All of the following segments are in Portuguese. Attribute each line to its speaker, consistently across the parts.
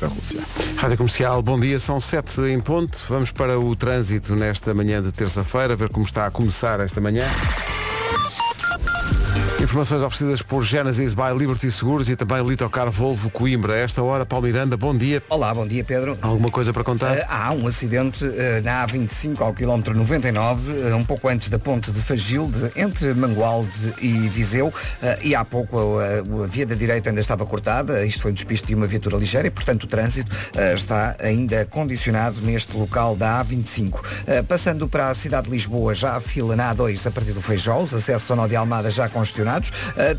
Speaker 1: da Rússia.
Speaker 2: Rádio Comercial, bom dia, são sete em ponto. Vamos para o trânsito nesta manhã de terça-feira, ver como está a começar esta manhã. Informações oferecidas por Genesis by Liberty Seguros e também Litocar Volvo Coimbra. A esta hora, Paulo Miranda, bom dia.
Speaker 3: Olá, bom dia Pedro.
Speaker 2: Alguma coisa para contar?
Speaker 3: Uh, há um acidente uh, na A25 ao quilómetro 99, uh, um pouco antes da ponte de Fagilde, entre Mangualde e Viseu, e há pouco a, a, via da direita ainda estava cortada, isto foi um despiste de uma viatura ligeira e, portanto, o trânsito está ainda condicionado neste local da A25. passando para a cidade de Lisboa, já a fila na A2 a partir do Feijó, os acessos ao Nó de Almada já congestionados.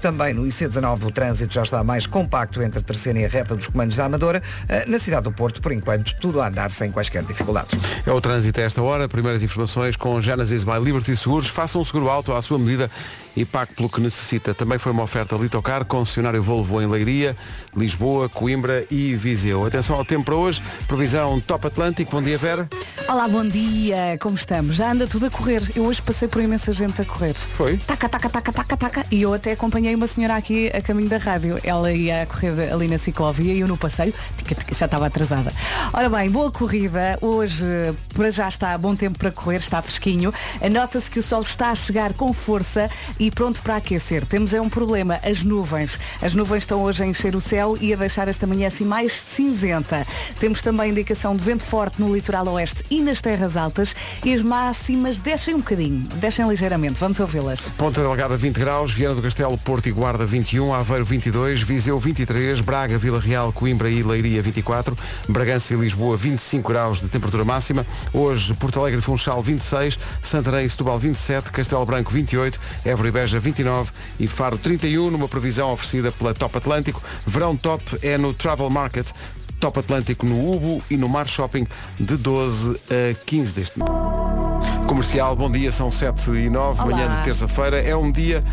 Speaker 3: Também no IC19 o trânsito já está mais compacto entre a terceira e a reta dos comandos da Amadora. na cidade do Porto, por enquanto, tudo a andar sem quaisquer dificuldades.
Speaker 2: É o trânsito a esta hora. Primeiras informações com Genesis by Liberty Seguros. Faça um seguro alto à sua medida e pague pelo que necessita. Também foi uma oferta Litocar, concessionário Volvo em Leiria, Lisboa, Coimbra e Viseu. Atenção ao tempo para hoje. Previsão Top Atlântico. Bom dia, Vera.
Speaker 4: Olá, bom dia. Como estamos? Já anda tudo a correr. Eu hoje passei por imensa gente a correr.
Speaker 2: Foi?
Speaker 4: Taca, taca, taca, taca, taca. E eu até acompanhei uma senhora aqui a caminho da rádio. Ela ia correr ali na ciclovia e eu no passeio já estava atrasada. Ora bem, boa corrida. Hoje, para já está bom tempo para correr, está fresquinho. Nota-se que o sol está a chegar com força e pronto para aquecer. Temos é um problema, as nuvens. As nuvens estão hoje a encher o céu e a deixar esta manhã assim mais cinzenta. Temos também indicação de vento forte no litoral oeste e nas terras altas e as máximas descem um bocadinho, descem ligeiramente. Vamos ouvi-las.
Speaker 2: Ponta Delgada 20 graus, Viana do Castelo, Porto e Guarda 21, Aveiro 22, Viseu 23, Braga, Vila Real, Coimbra e Leiria 24, Bragança e Lisboa 25 graus de temperatura máxima. Hoje Porto Alegre Funchal 26, Santarém e Setúbal 27, Castelo Branco 28, Évora e Beja 29 e Faro 31, numa previsão oferecida pela Top Atlântico. Verão top é no Travel Market. Top Atlântico no Ubo e no Mar Shopping de 12 a 15 deste mês. Comercial, bom dia, são 7 e 9,
Speaker 4: Olá.
Speaker 2: manhã de terça-feira. É um dia,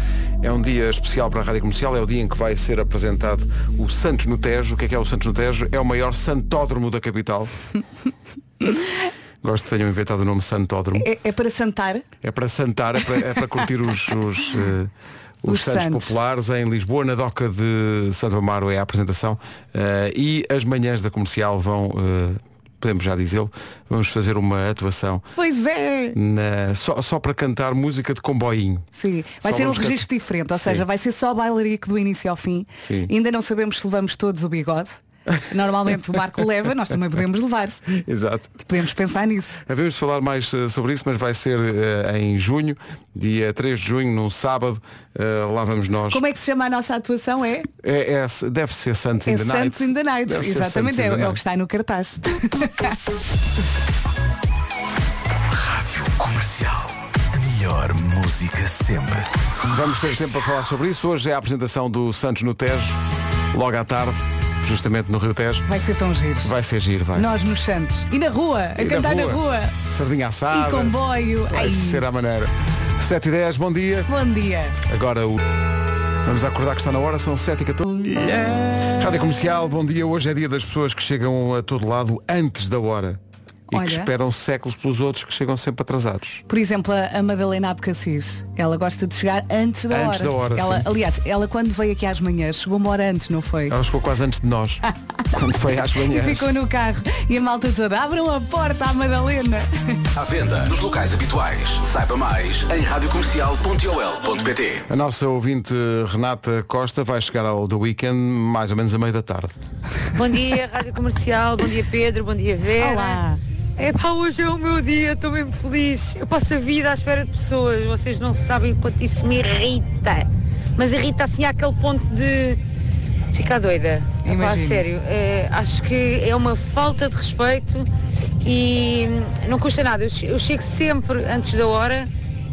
Speaker 2: é um dia especial para a Rádio Comercial, é o dia em que vai ser apresentado o Santos no Tejo. O que é que é o Santos no Tejo? É o maior santódromo da capital. Gosto que tenham inventado o nome Santódromo.
Speaker 4: É, é para santar?
Speaker 2: É para santar, é para, é para curtir os, os, eh, os
Speaker 4: Os
Speaker 2: Santos,
Speaker 4: Santos.
Speaker 2: Populares em Lisboa, na Doca de Santo Amaro é a apresentação. Eh, e as manhãs da comercial vão, eh, podemos já dizê-lo, vamos fazer uma atuação
Speaker 4: Pois é!
Speaker 2: na- só, só para cantar música de comboinho.
Speaker 4: Sim, vai
Speaker 2: Só
Speaker 4: ser um registro
Speaker 2: cantar-
Speaker 4: diferente, ou
Speaker 2: Sim.
Speaker 4: seja, vai ser só bailarico do início ao fim.
Speaker 2: Sim.
Speaker 4: Ainda não sabemos se levamos todos o bigode. Normalmente o Marco leva, nós também podemos levar.
Speaker 2: Exato.
Speaker 4: Podemos pensar nisso.
Speaker 2: Havemos de falar mais eh, sobre isso, mas vai ser eh, em junho, dia 3 de junho, num sábado. eh, lá vamos nós.
Speaker 4: Como é que se chama a nossa atuação? É?
Speaker 2: É, é- deve ser Santos in
Speaker 4: É
Speaker 2: the Night.
Speaker 4: Santos in the Night.
Speaker 2: Deve
Speaker 4: Exatamente,
Speaker 2: in
Speaker 4: é,
Speaker 2: the
Speaker 4: é o
Speaker 2: Night.
Speaker 4: que está no cartaz.
Speaker 5: Comercial. A melhor música sempre.
Speaker 2: Vamos ter tempo para falar sobre isso. Hoje é a apresentação do Santos no Tejo, logo à tarde, justamente no Rio Tejo.
Speaker 4: Vai ser tão giro.
Speaker 2: Vai ser giro, vai.
Speaker 4: Nós nos Santos. E na rua, a
Speaker 2: E na
Speaker 4: cantar na
Speaker 2: rua.
Speaker 4: rua.
Speaker 2: Sardinha assada.
Speaker 4: E comboio.
Speaker 2: Vai
Speaker 4: Ai,
Speaker 2: ser à maneira. 7 e 10, bom dia.
Speaker 4: Bom dia.
Speaker 2: Agora o. Vamos acordar que está na hora, são 7 e 14. Rádio Comercial, bom dia. Hoje é dia das pessoas que chegam a todo lado antes da hora. E
Speaker 4: Olha.
Speaker 2: que esperam séculos pelos outros que chegam sempre atrasados.
Speaker 4: Por exemplo, a Madalena Abcacis, ela gosta de chegar antes da
Speaker 2: Antes
Speaker 4: hora.
Speaker 2: da hora,
Speaker 4: ela,
Speaker 2: sim.
Speaker 4: aliás, ela quando veio aqui às manhãs, chegou uma hora antes, não foi?
Speaker 2: Ela chegou quase antes de nós. quando foi às
Speaker 4: E
Speaker 2: manhãs.
Speaker 4: ficou no carro. E a malta toda, abram a porta à Madalena.
Speaker 5: À venda nos locais habituais. Saiba mais em radiocomercial.ol.pt
Speaker 2: A nossa ouvinte Renata Costa vai chegar ao The Weekend mais ou menos a meio da tarde.
Speaker 6: Bom dia, Rádio Comercial, bom dia Pedro, bom dia Vera.
Speaker 4: Olá.
Speaker 6: É pá, hoje é o meu dia, estou mesmo feliz. Eu passo a vida à espera de pessoas, vocês não sabem o quanto isso me irrita. Mas irrita assim àquele ponto de ficar doida. É pá, a sério, é, acho que é uma falta de respeito e não custa nada. Eu chego sempre antes da hora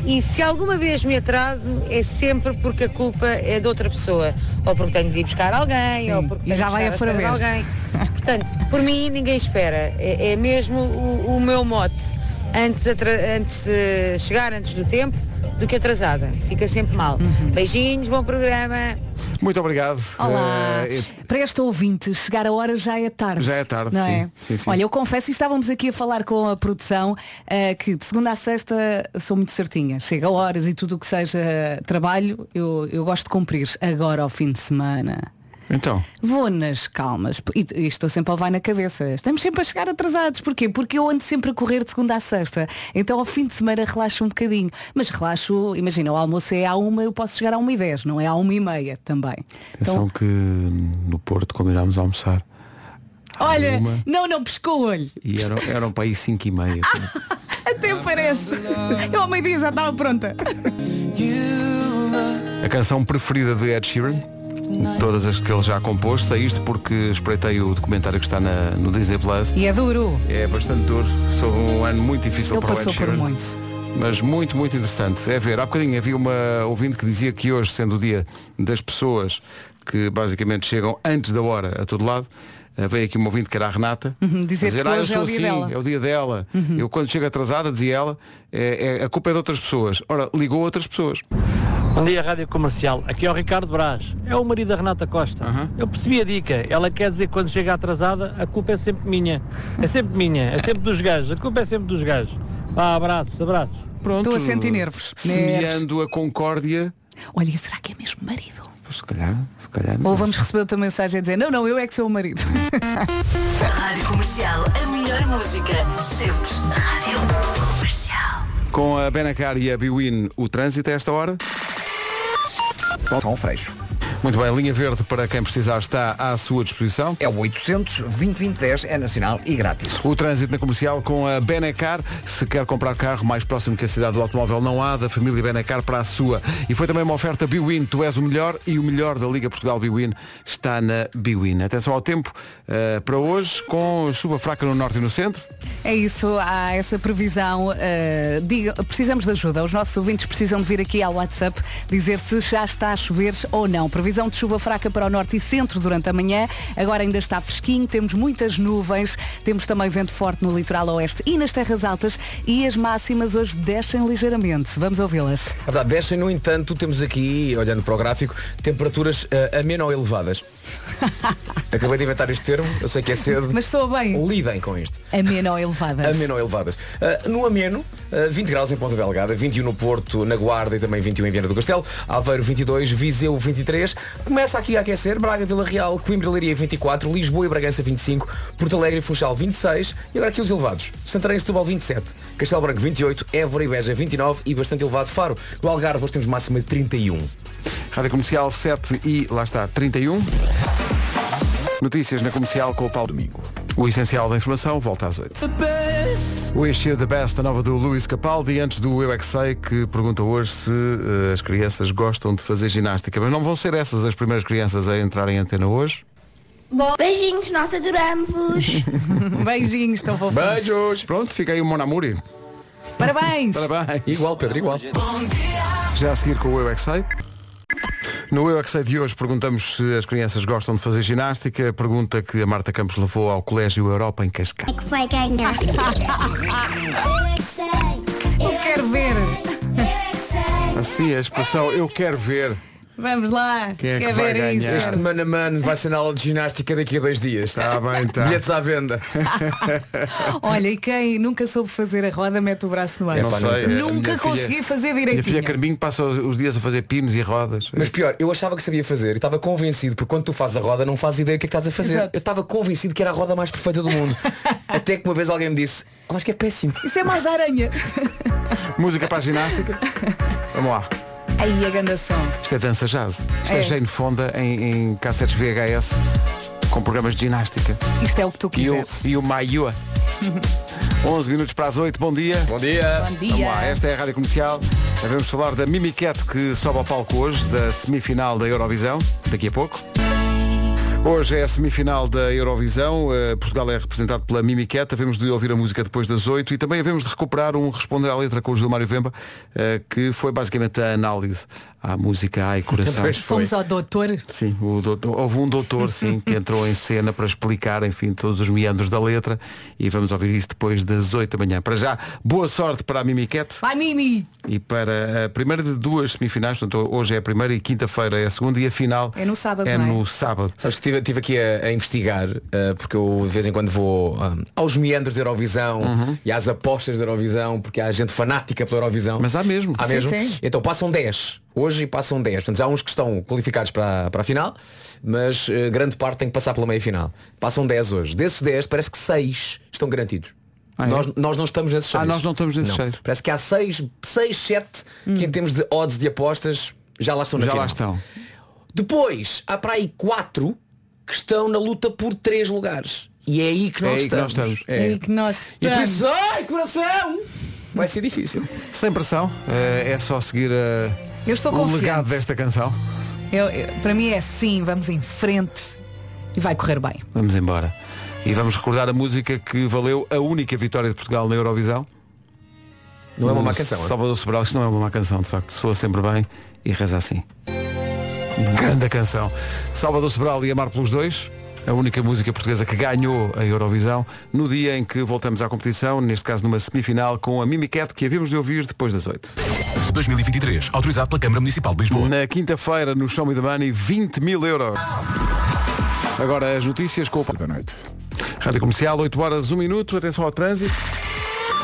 Speaker 6: e se alguma vez me atraso é sempre porque a culpa é de outra pessoa. Ou porque tenho de ir buscar alguém,
Speaker 4: Sim,
Speaker 6: ou porque tenho
Speaker 4: já vai a
Speaker 6: alguém. Portanto, por mim ninguém espera. É, é mesmo o, o meu mote. Antes, antes eh, chegar antes do tempo do que atrasada. Fica sempre mal.
Speaker 4: Uhum.
Speaker 6: Beijinhos, bom programa.
Speaker 2: Muito obrigado.
Speaker 4: Olá.
Speaker 2: Eh,
Speaker 4: Para esta ouvinte, chegar a hora já é tarde.
Speaker 2: Já é tarde,
Speaker 4: não
Speaker 2: sim.
Speaker 4: é?
Speaker 2: Sim, sim.
Speaker 4: Olha, eu confesso, e estávamos aqui a falar com a produção, eh, que de segunda a sexta sou muito certinha. Chega a horas e tudo o que seja trabalho, eu, eu gosto de cumprir. Agora ao fim de semana.
Speaker 2: Então,
Speaker 4: Vou nas calmas e, e estou sempre a levar na cabeça. Estamos sempre a chegar atrasados. Porquê? Porque eu ando sempre a correr de segunda a sexta. Então ao fim de semana relaxo um bocadinho. Mas relaxo, imagina, o almoço é à uma, eu posso chegar a uma e dez, não é à uma e meia também.
Speaker 2: atenção
Speaker 4: Então,
Speaker 2: que no Porto combinámos a almoçar.
Speaker 4: olha,
Speaker 2: uma.
Speaker 4: não, não pescou o olho.
Speaker 2: E eram, eram para aí 5 e meia.
Speaker 4: Até parece. Eu ao meio-dia já estava pronta.
Speaker 2: A canção preferida de Ed Sheeran, todas as que ele já compôs, sei isto porque espreitei o documentário que está na- no Disney Plus.
Speaker 4: E é duro.
Speaker 2: É bastante duro, sobre um ano muito difícil
Speaker 4: Ele
Speaker 2: para o Ed
Speaker 4: passou por
Speaker 2: Sheeran.
Speaker 4: muitos.
Speaker 2: Mas muito, muito interessante. É ver, há bocadinho havia uma ouvinte que dizia que hoje, sendo o dia das pessoas que basicamente chegam antes da hora a todo lado, eh, veio aqui uma ouvinte que era a Renata,
Speaker 4: Uhum, dizer que
Speaker 2: ah, eu
Speaker 4: é
Speaker 2: sou
Speaker 4: dia
Speaker 2: assim,
Speaker 4: dela." Uhum.
Speaker 2: é o dia dela. Eu quando chego atrasada, dizia ela, é, é- a culpa é de outras pessoas. Ora, ligou outras pessoas.
Speaker 1: Bom dia, Rádio Comercial. Aqui é o Ricardo Brás. É o marido da Renata Costa.
Speaker 2: Aham.
Speaker 1: Eu percebi a dica. Ela quer dizer que quando chega atrasada, a culpa é sempre minha. É sempre minha. É sempre dos gajos. A culpa é sempre dos gajos. Vá, abraço, abraço.
Speaker 2: Pronto.
Speaker 4: Estou a sentir nervos.
Speaker 2: Semeando a concórdia.
Speaker 4: Olha, e será que é mesmo marido?
Speaker 2: Pois, Se calhar, se calhar.
Speaker 4: Ou vamos receber outra mensagem a dizer, não, não, eu é que sou o marido.
Speaker 7: Rádio Comercial, a melhor música, sempre. Rádio Comercial.
Speaker 2: Com a Benacar e a Biwin, o trânsito a esta hora.
Speaker 3: São Freixo.
Speaker 2: Muito bem, linha verde para quem precisar está à sua disposição.
Speaker 3: É o 800 2010 é nacional e grátis.
Speaker 2: O trânsito na comercial com a Benacar. Se quer comprar carro mais próximo que a cidade do automóvel, não há da família Benacar para a sua. E foi também uma oferta Biwin. Tu és o melhor e o melhor da Liga Portugal Biwin está na Biwin. Atenção ao tempo eh, para hoje com chuva fraca no norte e no centro.
Speaker 4: É isso, há essa previsão. eh, diga, precisamos de ajuda. Os nossos ouvintes precisam de vir aqui ao WhatsApp dizer se já está a chover ou não. Previsão de chuva fraca para o norte e centro durante a manhã. Agora ainda está fresquinho, temos muitas nuvens, temos também vento forte no litoral oeste e nas terras altas e as máximas hoje descem ligeiramente. Vamos ouvi-las.
Speaker 8: É verdade, descem, no entanto, temos aqui, olhando para o gráfico, temperaturas uh, ameno elevadas. Acabei de inventar este termo, eu sei que é cedo.
Speaker 4: Mas soa bem.
Speaker 8: Lidem com isto.
Speaker 4: Ameno elevadas.
Speaker 8: Ameno elevadas. Uh, no ameno, uh, 20 graus em Ponta Delgada, 21 no Porto, na Guarda e também 21 em Viana do Castelo, Aveiro 22, Viseu 23. Começa aqui a aquecer, Braga, Vila Real, Coimbra, Leiria 24, Lisboa e Bragança 25, Porto Alegre e Funchal 26 e agora aqui os elevados. Santarém e Setúbal 27, Castelo Branco 28, Évora e Beja 29 e bastante elevado Faro. No Algarve hoje temos máxima de 31.
Speaker 2: Rádio Comercial 7 e lá está, 31. Notícias na comercial com o Paulo Domingo. O essencial da informação volta às 8. O Issue The Best, a nova do Luís Capaldi, antes do Eu é que Sei, que pergunta hoje se eh, as crianças gostam de fazer ginástica. Mas não vão ser essas as primeiras crianças a entrar em antena hoje.
Speaker 9: Bom, beijinhos, nós adoramos-vos.
Speaker 4: Beijinhos, estão fofos.
Speaker 8: Beijos!
Speaker 2: Pronto, fica aí o Monamuri.
Speaker 4: Parabéns.
Speaker 2: Parabéns.
Speaker 8: Igual, Pedro, igual.
Speaker 2: Já a seguir com o Eu é que Sei. No Eu é que Sei de hoje perguntamos se as crianças gostam de fazer ginástica. Pergunta que a Marta Campos levou ao Colégio Europa em Cascais.
Speaker 9: que vai ganhar? Eu é que sei. Eu é
Speaker 4: Quero ver.
Speaker 9: Eu é que sei.
Speaker 2: Assim a expressão eu quero ver.
Speaker 4: Vamos lá.
Speaker 2: Quem é que
Speaker 4: Quer
Speaker 2: vai
Speaker 4: ver isso?
Speaker 2: ganhar?
Speaker 8: Este mano a mano vai ser na aula de ginástica daqui a dois dias.
Speaker 2: Está bem, tá.
Speaker 8: Bilhetes à venda.
Speaker 4: Olha, e quem nunca soube fazer a roda mete o braço no ar.
Speaker 2: Não sei,
Speaker 8: nunca.
Speaker 4: Nunca
Speaker 2: filha-
Speaker 4: consegui fazer
Speaker 2: Minha filha
Speaker 4: direitinho.
Speaker 2: Carminho passa os dias a fazer pinos e rodas.
Speaker 8: Mas pior, eu achava que sabia fazer e estava convencido, porque quando tu fazes a roda não fazes ideia do que é que estás a fazer.
Speaker 4: Exato.
Speaker 8: Eu estava convencido que era a roda mais perfeita do mundo. Até que uma vez alguém me disse, "Ah, mas que é péssimo.
Speaker 4: Isso é mais aranha.
Speaker 2: Música para a ginástica. Vamos lá.
Speaker 4: Aí a ganda som.
Speaker 2: Isto é dança jazz. Isto é,
Speaker 4: É.
Speaker 2: Jane Fonda em, em cassetes VHS com programas de ginástica.
Speaker 4: Isto é o que tu
Speaker 2: E o,
Speaker 4: quiseres.
Speaker 2: e o Maiua. 11 minutos para as 8. Bom dia.
Speaker 8: Bom dia.
Speaker 4: Bom
Speaker 2: Vamos
Speaker 4: dia.
Speaker 2: lá, esta é a Rádio Comercial. Vamos falar da Mimiquete que sobe ao palco hoje, da semifinal da Eurovisão, daqui a pouco. Hoje é a semifinal da Eurovisão. Uh, Portugal é representado pela Mimiqueta. Havemos de ouvir a música depois das 8 e também havemos de recuperar um Responder à Letra com o Gilmário Vemba, uh, que foi basicamente a análise à música Ai Coração.
Speaker 4: Fomos ao doutor.
Speaker 2: Sim, o doutor, houve um doutor sim, que entrou em cena para explicar, enfim, todos os meandros da letra e vamos ouvir isso depois das 8 da manhã. Para já, boa sorte para a Mimiquete
Speaker 4: Vai, Mimi!
Speaker 2: e para a primeira de duas semifinais, portanto hoje é a primeira e quinta-feira é a segunda e a final
Speaker 4: É no sábado,
Speaker 2: é
Speaker 4: é?
Speaker 2: no sábado.
Speaker 8: Sabes que estive, estive aqui a, a investigar, eh, porque eu de vez em quando vou ah, aos meandros da Eurovisão e às apostas da Eurovisão, porque há gente fanática pela Eurovisão.
Speaker 2: Mas há mesmo.
Speaker 8: Há
Speaker 4: Sim,
Speaker 8: mesmo.
Speaker 4: sim.
Speaker 8: Então passam 10. Hoje passam 10. Portanto, já há uns que estão qualificados para, para a final, mas eh, grande parte tem que passar pela meia final. Passam 10 hoje. Desses 10, parece que 6 estão garantidos.
Speaker 2: Ah, é?
Speaker 8: nós, nós não estamos nesses 6.
Speaker 2: Ah, nós não estamos nesses seis.
Speaker 8: Parece que há 6, 6 7 que em termos de odds de apostas já lá estão na
Speaker 2: Já
Speaker 8: final.
Speaker 2: lá estão.
Speaker 8: Depois, há para aí 4 que estão na luta por 3 lugares. E é aí que
Speaker 2: É
Speaker 8: nós
Speaker 2: aí que nós
Speaker 8: estamos.
Speaker 2: estamos.
Speaker 4: É aí que nós
Speaker 8: E por
Speaker 4: estamos.
Speaker 8: isso, ai, coração! Vai ser difícil.
Speaker 2: Sem pressão, eh, é só seguir eh,
Speaker 4: Eu estou
Speaker 2: o
Speaker 4: confiante.
Speaker 2: legado desta canção.
Speaker 4: Eu- eu- para mim é sim, vamos em frente e vai correr bem.
Speaker 2: Vamos embora. E vamos recordar a música que valeu a única vitória de Portugal na Eurovisão.
Speaker 8: Não é uma
Speaker 2: O
Speaker 8: má canção. é?
Speaker 2: Salvador Sobral, isto não é uma má canção, de facto. Soa sempre bem e reza assim. Grande canção. Salvador Sobral e Amar pelos Dois. A única música portuguesa que ganhou a Eurovisão no dia em que voltamos à competição, neste caso numa semifinal com a Mimicat que havíamos de ouvir depois das 8.
Speaker 10: 2023, autorizado pela Câmara Municipal de Lisboa.
Speaker 2: Na quinta-feira, no Show Me the Money, 20 mil euros. Agora as notícias com o da noite. Rádio Comercial, 8 horas, 1 minuto. Atenção ao trânsito.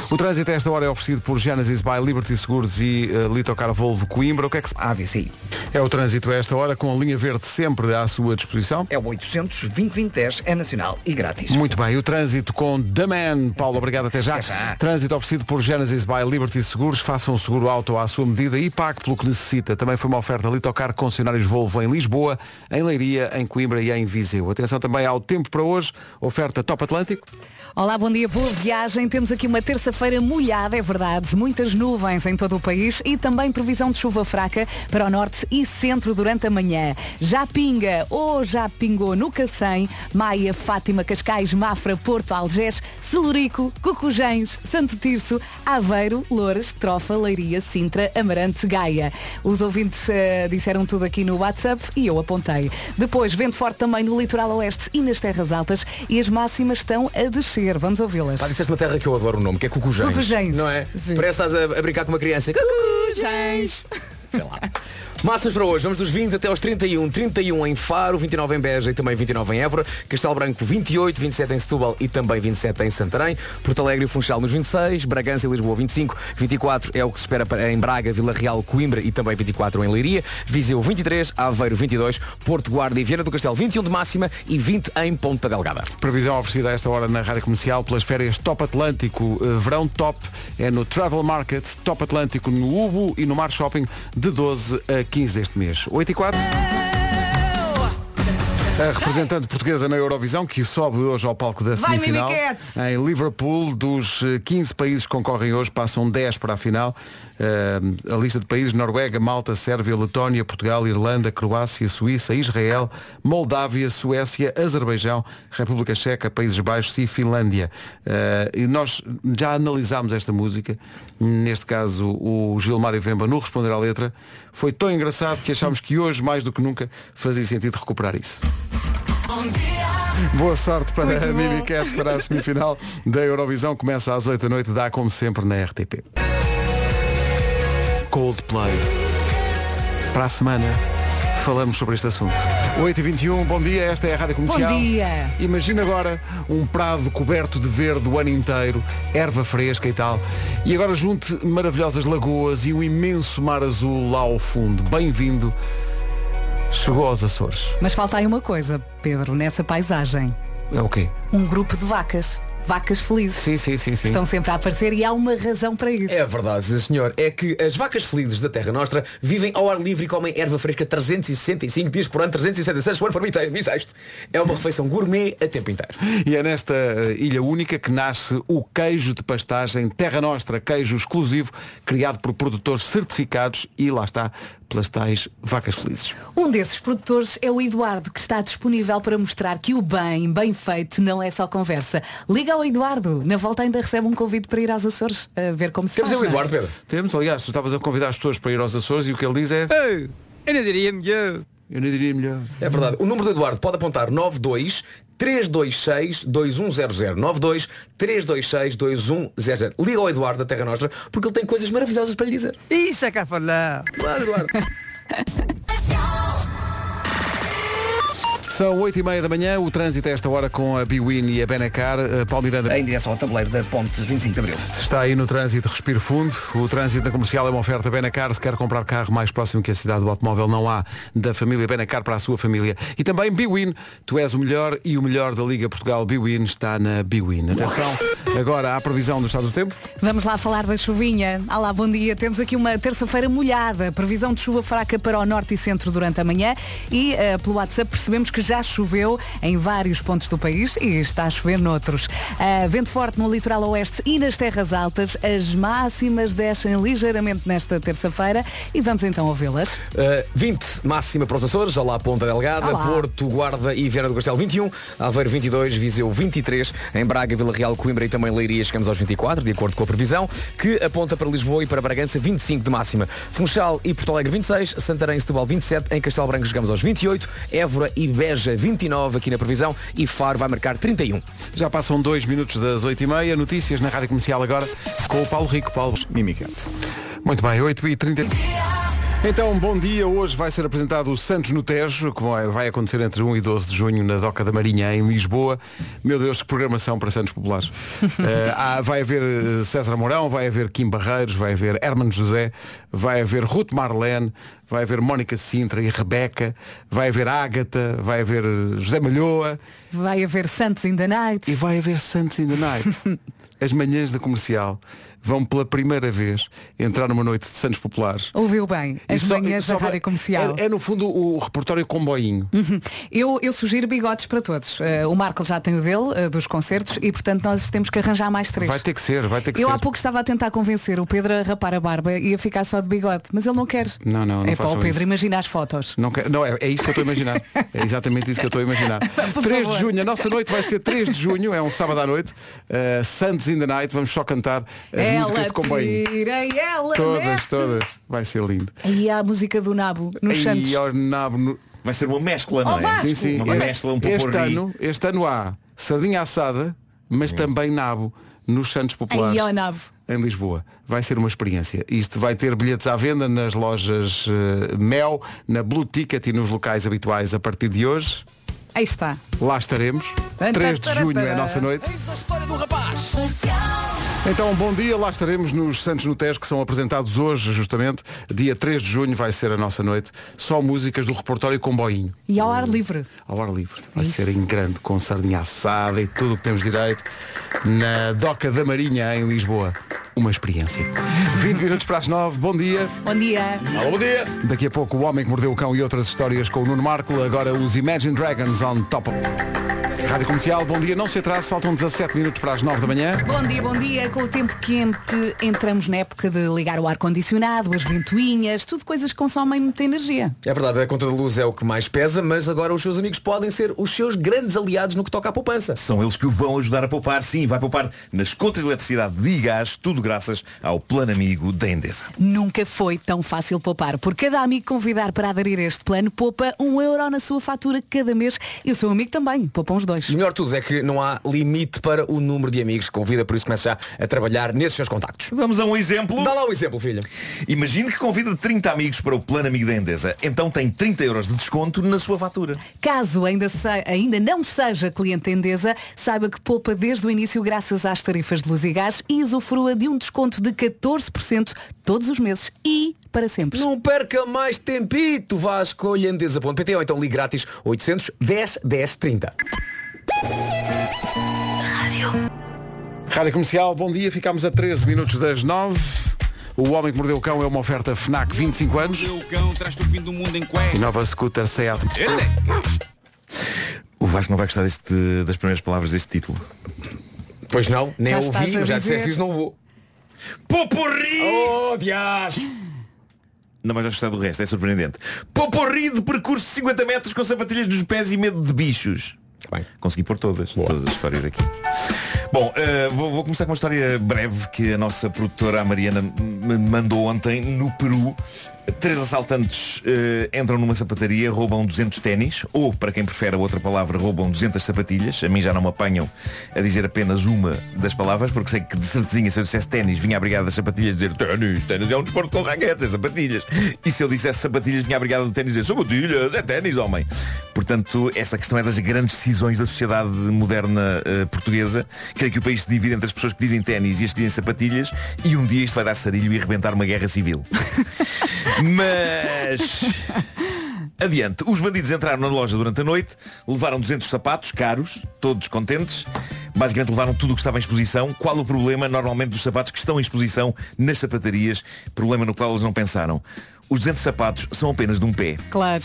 Speaker 2: O trânsito a esta hora é oferecido por Genesis by Liberty Seguros e uh, Litocar Volvo Coimbra. O que é que se...
Speaker 3: AVC.
Speaker 2: É o trânsito a esta hora com a linha verde sempre à sua disposição.
Speaker 3: É o 800 2010 é nacional e grátis.
Speaker 2: Muito bem, o trânsito com The Man. Paulo, obrigado até já.
Speaker 3: Até já.
Speaker 2: Trânsito oferecido por Genesis by Liberty Seguros. Faça um seguro auto à sua medida e pague pelo que necessita. Também foi uma oferta Litocar concessionários Volvo em Lisboa, em Leiria, em Coimbra e em Viseu. Atenção também ao tempo para hoje. Oferta Top Atlântico.
Speaker 4: Olá, bom dia, boa viagem. Temos aqui uma terça-feira molhada, é verdade. Muitas nuvens em todo o país e também previsão de chuva fraca para o norte e centro durante a manhã. Já pinga ou já pingou no Cacém, Maia, Fátima, Cascais, Mafra, Porto, Algés, Celurico, Cucujães, Santo Tirso, Aveiro, Loures, Trofa, Leiria, Sintra, Amarante, Gaia. Os ouvintes eh, disseram tudo aqui no WhatsApp e eu apontei. Depois, vento forte também no litoral oeste e nas terras altas e as máximas estão a descer. Vamos ouvi-las.
Speaker 8: Pá, disseste uma terra que eu adoro o nome, que é Cucujães.
Speaker 4: Cucujães.
Speaker 8: Não é?
Speaker 4: Sim.
Speaker 8: Parece que estás a, a brincar com uma criança.
Speaker 4: Cucujães.
Speaker 8: Sei lá. Máximas para hoje, vamos dos 20 até aos 31. 31 em Faro, 29 em Beja e também 29 em Évora. Castelo Branco 28, 27 em Setúbal e também 27 em Santarém. Porto Alegre e Funchal nos 26, Bragança e Lisboa 25, 24 é o que se espera em Braga, Vila Real, Coimbra e também 24 em Leiria. Viseu 23, Aveiro 22, Porto Guarda e Viana do Castelo 21 de máxima e 20 em Ponta Delgada.
Speaker 2: Previsão oferecida a esta hora na Rádio Comercial pelas férias Top Atlântico. Eh, Verão Top é no Travel Market, Top Atlântico no Ubo e no Mar Shopping de 12 a 15 deste mês. 8 e 4. A representante portuguesa na Eurovisão, que sobe hoje ao palco da
Speaker 4: Vai,
Speaker 2: semifinal. Em Liverpool, dos eh, 15 países que concorrem hoje, passam 10 para a final. Eh, a lista de países, Noruega, Malta, Sérvia, Letónia, Portugal, Irlanda, Croácia, Suíça, Israel, Moldávia, Suécia, Azerbaijão, República Checa, Países Baixos e Finlândia. Eh, e nós já analisámos esta música, neste caso o Gilmar e Vemba no Responder à Letra. Foi tão engraçado que achámos que hoje, mais do que nunca, fazia sentido recuperar isso. Boa sorte para a Mimi Cat para a semifinal da Eurovisão. Começa às 8 da noite, dá como sempre na RTP. Coldplay. Para a semana falamos sobre este assunto. 8h21, bom dia, esta é a Rádio Comercial.
Speaker 4: Bom dia.
Speaker 2: Imagina agora um prado coberto de verde o ano inteiro, erva fresca e tal. E agora junte maravilhosas lagoas e um imenso mar azul lá ao fundo. Bem-vindo. Chegou aos Açores.
Speaker 4: Mas falta aí uma coisa, Pedro, nessa paisagem.
Speaker 2: É o quê?
Speaker 4: Um grupo de vacas. Vacas felizes.
Speaker 2: Sim, sim, sim, sim.
Speaker 4: Estão sempre a aparecer e há uma razão para isso.
Speaker 8: É verdade, senhor. É que as vacas felizes da Terra Nostra vivem ao ar livre e comem erva fresca 365 dias por ano, 366 por ano por. Bissexto. É uma refeição gourmet a tempo inteiro.
Speaker 2: E é nesta eh, ilha única que nasce o queijo de pastagem Terra Nostra, queijo exclusivo, criado por produtores certificados e lá está, pelas tais vacas felizes.
Speaker 4: Um desses produtores é o Eduardo, que está disponível para mostrar que o bem, bem feito, não é só conversa. Liga ao Eduardo. Na volta ainda recebe um convite para ir aos Açores a ver como se
Speaker 8: Temos
Speaker 4: faz.
Speaker 8: aí o
Speaker 4: é?
Speaker 8: Eduardo, Pedro.
Speaker 2: Temos, aliás, tu estavas a convidar as pessoas para ir aos Açores e o que ele diz é.
Speaker 11: Eu não diria melhor.
Speaker 2: Eu não diria melhor.
Speaker 8: É verdade. O número do Eduardo pode apontar 92 326 2100 92 326 2100 Liga ao Eduardo da Terra Nostra porque ele tem coisas maravilhosas para lhe dizer.
Speaker 11: Isso é cá falar.
Speaker 8: Claro, Eduardo.
Speaker 2: São 8 e meia da manhã, o trânsito a esta hora com a Biwin e a Benacar. Uh, Paulo Miranda.
Speaker 3: Em direção ao tabuleiro da Ponte 25 de Abril.
Speaker 2: Se está aí no trânsito, respire fundo. O trânsito da comercial é uma oferta Benacar. Se quer comprar carro mais próximo que a cidade do automóvel, não há da família Benacar para a sua família. E também Biwin. Tu és o melhor e o melhor da Liga Portugal. Biwin está na Biwin. Atenção, agora à previsão do estado do tempo.
Speaker 4: Vamos lá falar da chuvinha. Olá, bom dia. Temos aqui uma terça-feira molhada. Previsão de chuva fraca para o norte e centro durante a manhã. E eh, pelo WhatsApp percebemos que já choveu em vários pontos do país e está a chover noutros. Ah, vento forte no litoral oeste e nas terras altas. As máximas descem ligeiramente nesta terça-feira e vamos então ouvi-las.
Speaker 8: Uh, 20 máxima para os Açores, já lá Ponta Delgada,
Speaker 4: Olá.
Speaker 8: Porto, Guarda e Viana do Castelo 21, Aveiro 22, Viseu 23, em Braga, Vila Real, Coimbra e também Leiria chegamos aos 24, de acordo com a previsão, que aponta para Lisboa e para Bragança 25 de máxima. Funchal e Porto Alegre 26, Santarém e Setúbal 27, em Castelo Branco chegamos aos 28, Évora e Beja 29 aqui na previsão e Faro vai marcar 31.
Speaker 2: Já passam dois minutos das 8h30. Notícias na Rádio Comercial agora com o Paulo Rico. Paulo Mimicante. Muito bem, 8h30. Então, bom dia. Hoje vai ser apresentado o Santos no Tejo, que vai, acontecer entre 1 e 12 de junho na Doca da Marinha, em Lisboa. Meu Deus, que programação para Santos Populares. Há- vai haver eh, César Mourão, vai haver Kim Barreiros, vai haver Hermano José, vai haver Ruth Marlene, vai haver Mónica Sintra e Rebeca, vai haver Ágata, vai haver eh, José Malhoa
Speaker 4: Vai haver Santos in the Night.
Speaker 2: e vai haver Santos in the Night. As manhãs da comercial vão pela primeira vez entrar numa noite de Santos Populares.
Speaker 4: Ouviu bem, as
Speaker 2: só-
Speaker 4: manhãs da Rádio Comercial.
Speaker 2: É, é, no fundo o repertório comboinho.
Speaker 4: Uhum. Eu, eu sugiro bigodes para todos. Eh, o Marco já tem o dele, eh, dos concertos, e portanto nós temos que arranjar mais três.
Speaker 2: Vai ter que ser, vai ter que
Speaker 4: eu
Speaker 2: ser.
Speaker 4: há pouco estava a tentar convencer o Pedro a rapar a barba e a ficar só de bigode, mas ele não quer.
Speaker 2: Não, não, não
Speaker 4: é para o Pedro,
Speaker 2: isso.
Speaker 4: imagina as fotos.
Speaker 2: Não, quer- não, é, é isso que eu estou a imaginar. É exatamente isso que eu estou a imaginar. 3 de junho, a nossa noite vai ser 3 de junho, é um sábado à noite. Uh, Santos in the Night, vamos só cantar as músicas de comboinho.
Speaker 4: tira e ela
Speaker 2: Todas,
Speaker 4: mete.
Speaker 2: todas. Vai ser lindo.
Speaker 4: Aí há a música do Nabo nos Santos.
Speaker 2: E ao nabo no-
Speaker 12: Vai ser uma mescla, não
Speaker 4: Oh,
Speaker 12: é?
Speaker 4: Vasco!
Speaker 2: Sim, sim.
Speaker 12: Uma
Speaker 2: Este,
Speaker 12: mescla, um
Speaker 2: este
Speaker 12: popurrí.
Speaker 2: ano, este ano há sardinha assada, mas também nabo nos Santos Populares.
Speaker 4: Ao Nabo.
Speaker 2: em Lisboa. Vai ser uma experiência. Isto vai ter bilhetes à venda nas lojas eh, Mel, na Blue Ticket e nos locais habituais a partir de hoje.
Speaker 4: Aí está.
Speaker 2: Lá estaremos. 3 de junho é a nossa noite.
Speaker 5: Eis a história do rapaz.
Speaker 2: Então, bom dia. Lá estaremos nos Santos no Tejo, que são apresentados hoje, justamente. Dia 3 de junho vai ser a nossa noite. Só músicas do repertório Comboinho.
Speaker 4: E ao ar livre.
Speaker 2: Ao ar livre. Vai ser em grande, com sardinha assada e tudo o que temos direito. Na Doca da Marinha, em Lisboa. Uma experiência. 20 minutos para as 9. Bom dia.
Speaker 4: Bom dia.
Speaker 8: Alô, bom dia!
Speaker 2: Daqui a pouco o Homem que Mordeu o Cão e outras histórias com o Nuno Marco. Agora os Imagine Dragons on top. Rádio Comercial, bom dia. Não se atrase, faltam 17 minutos para as 9 da manhã.
Speaker 4: Bom dia, bom dia. Com o tempo quente, entramos na época de ligar o ar-condicionado, as ventoinhas, tudo coisas que consomem muita energia.
Speaker 8: É verdade, a conta de luz é o que mais pesa, mas agora os seus amigos podem ser os seus grandes aliados no que toca à poupança.
Speaker 12: São eles que o vão ajudar a poupar. Sim, vai poupar nas contas de eletricidade e gás, tudo graças ao plano amigo da Endesa.
Speaker 4: Nunca foi tão fácil poupar. Por cada amigo convidar para aderir a este plano, poupa um euro na sua fatura cada mês. E o seu amigo também, poupa uns dois.
Speaker 8: E o melhor de tudo é que não há limite para o número de amigos que convida, por isso começa já a trabalhar nesses seus contactos.
Speaker 12: Vamos a um exemplo.
Speaker 8: Dá lá um exemplo, filho.
Speaker 12: Imagine que convida 30 amigos para o plano amigo da Endesa. Então tem 30 euros de desconto na sua fatura.
Speaker 4: Caso ainda, se- ainda não seja cliente Endesa, saiba que poupa desde o início graças às tarifas de luz e gás e usufrua de um desconto de 14% todos os meses e para sempre.
Speaker 8: Não perca mais tempito, vá à escolha endesa.pt ou então ligue grátis 800 10 10 30.
Speaker 2: Rádio Comercial, bom dia. Ficámos a 13 minutos das 9. O Homem que Mordeu o Cão é uma oferta FNAC 25 anos.
Speaker 10: O cão traz-te o fim do mundo em.
Speaker 2: E nova scooter Seat.
Speaker 12: O Vasco não vai gostar deste- das primeiras palavras deste título.
Speaker 8: Pois não, nem
Speaker 4: Já
Speaker 8: ouvi,
Speaker 4: estás a
Speaker 8: mas já
Speaker 4: dizer.
Speaker 8: disseste isso, não vou.
Speaker 12: Poporri!
Speaker 8: Oh, dias!
Speaker 12: Não vais gostar do resto, é surpreendente. Poporri de percurso de 50 metros com sapatilhas nos pés e medo de bichos.
Speaker 8: Bem.
Speaker 12: Consegui pôr todas, todas as histórias aqui. Bom, eh, vou, vou começar com uma história breve que a nossa produtora a Mariana me mandou ontem no Peru. Três assaltantes eh, entram numa sapataria, roubam 200 ténis, ou, para quem prefere a outra palavra, roubam 200 sapatilhas. A mim já não me apanham a dizer apenas uma das palavras, porque sei que de certezinha, se eu dissesse ténis, vinha a brigada das sapatilhas dizer ténis, ténis é um desporto com raquetes, é sapatilhas. E se eu dissesse sapatilhas, vinha a brigada do ténis dizer sapatilhas, é ténis, homem. Portanto, esta questão é das grandes decisões da sociedade moderna eh, portuguesa. Creio que o país se divide entre as pessoas que dizem ténis e as que dizem sapatilhas, e um dia isto vai dar sarilho e arrebentar uma guerra civil. Mas Adiante, os bandidos entraram na loja durante a noite, levaram 200 sapatos caros, todos contentes. Basicamente levaram tudo o que estava em exposição. Qual o problema, normalmente, dos sapatos que estão em exposição nas sapatarias? Problema no qual eles não pensaram. Os 200 sapatos são apenas de um pé.
Speaker 4: Claro.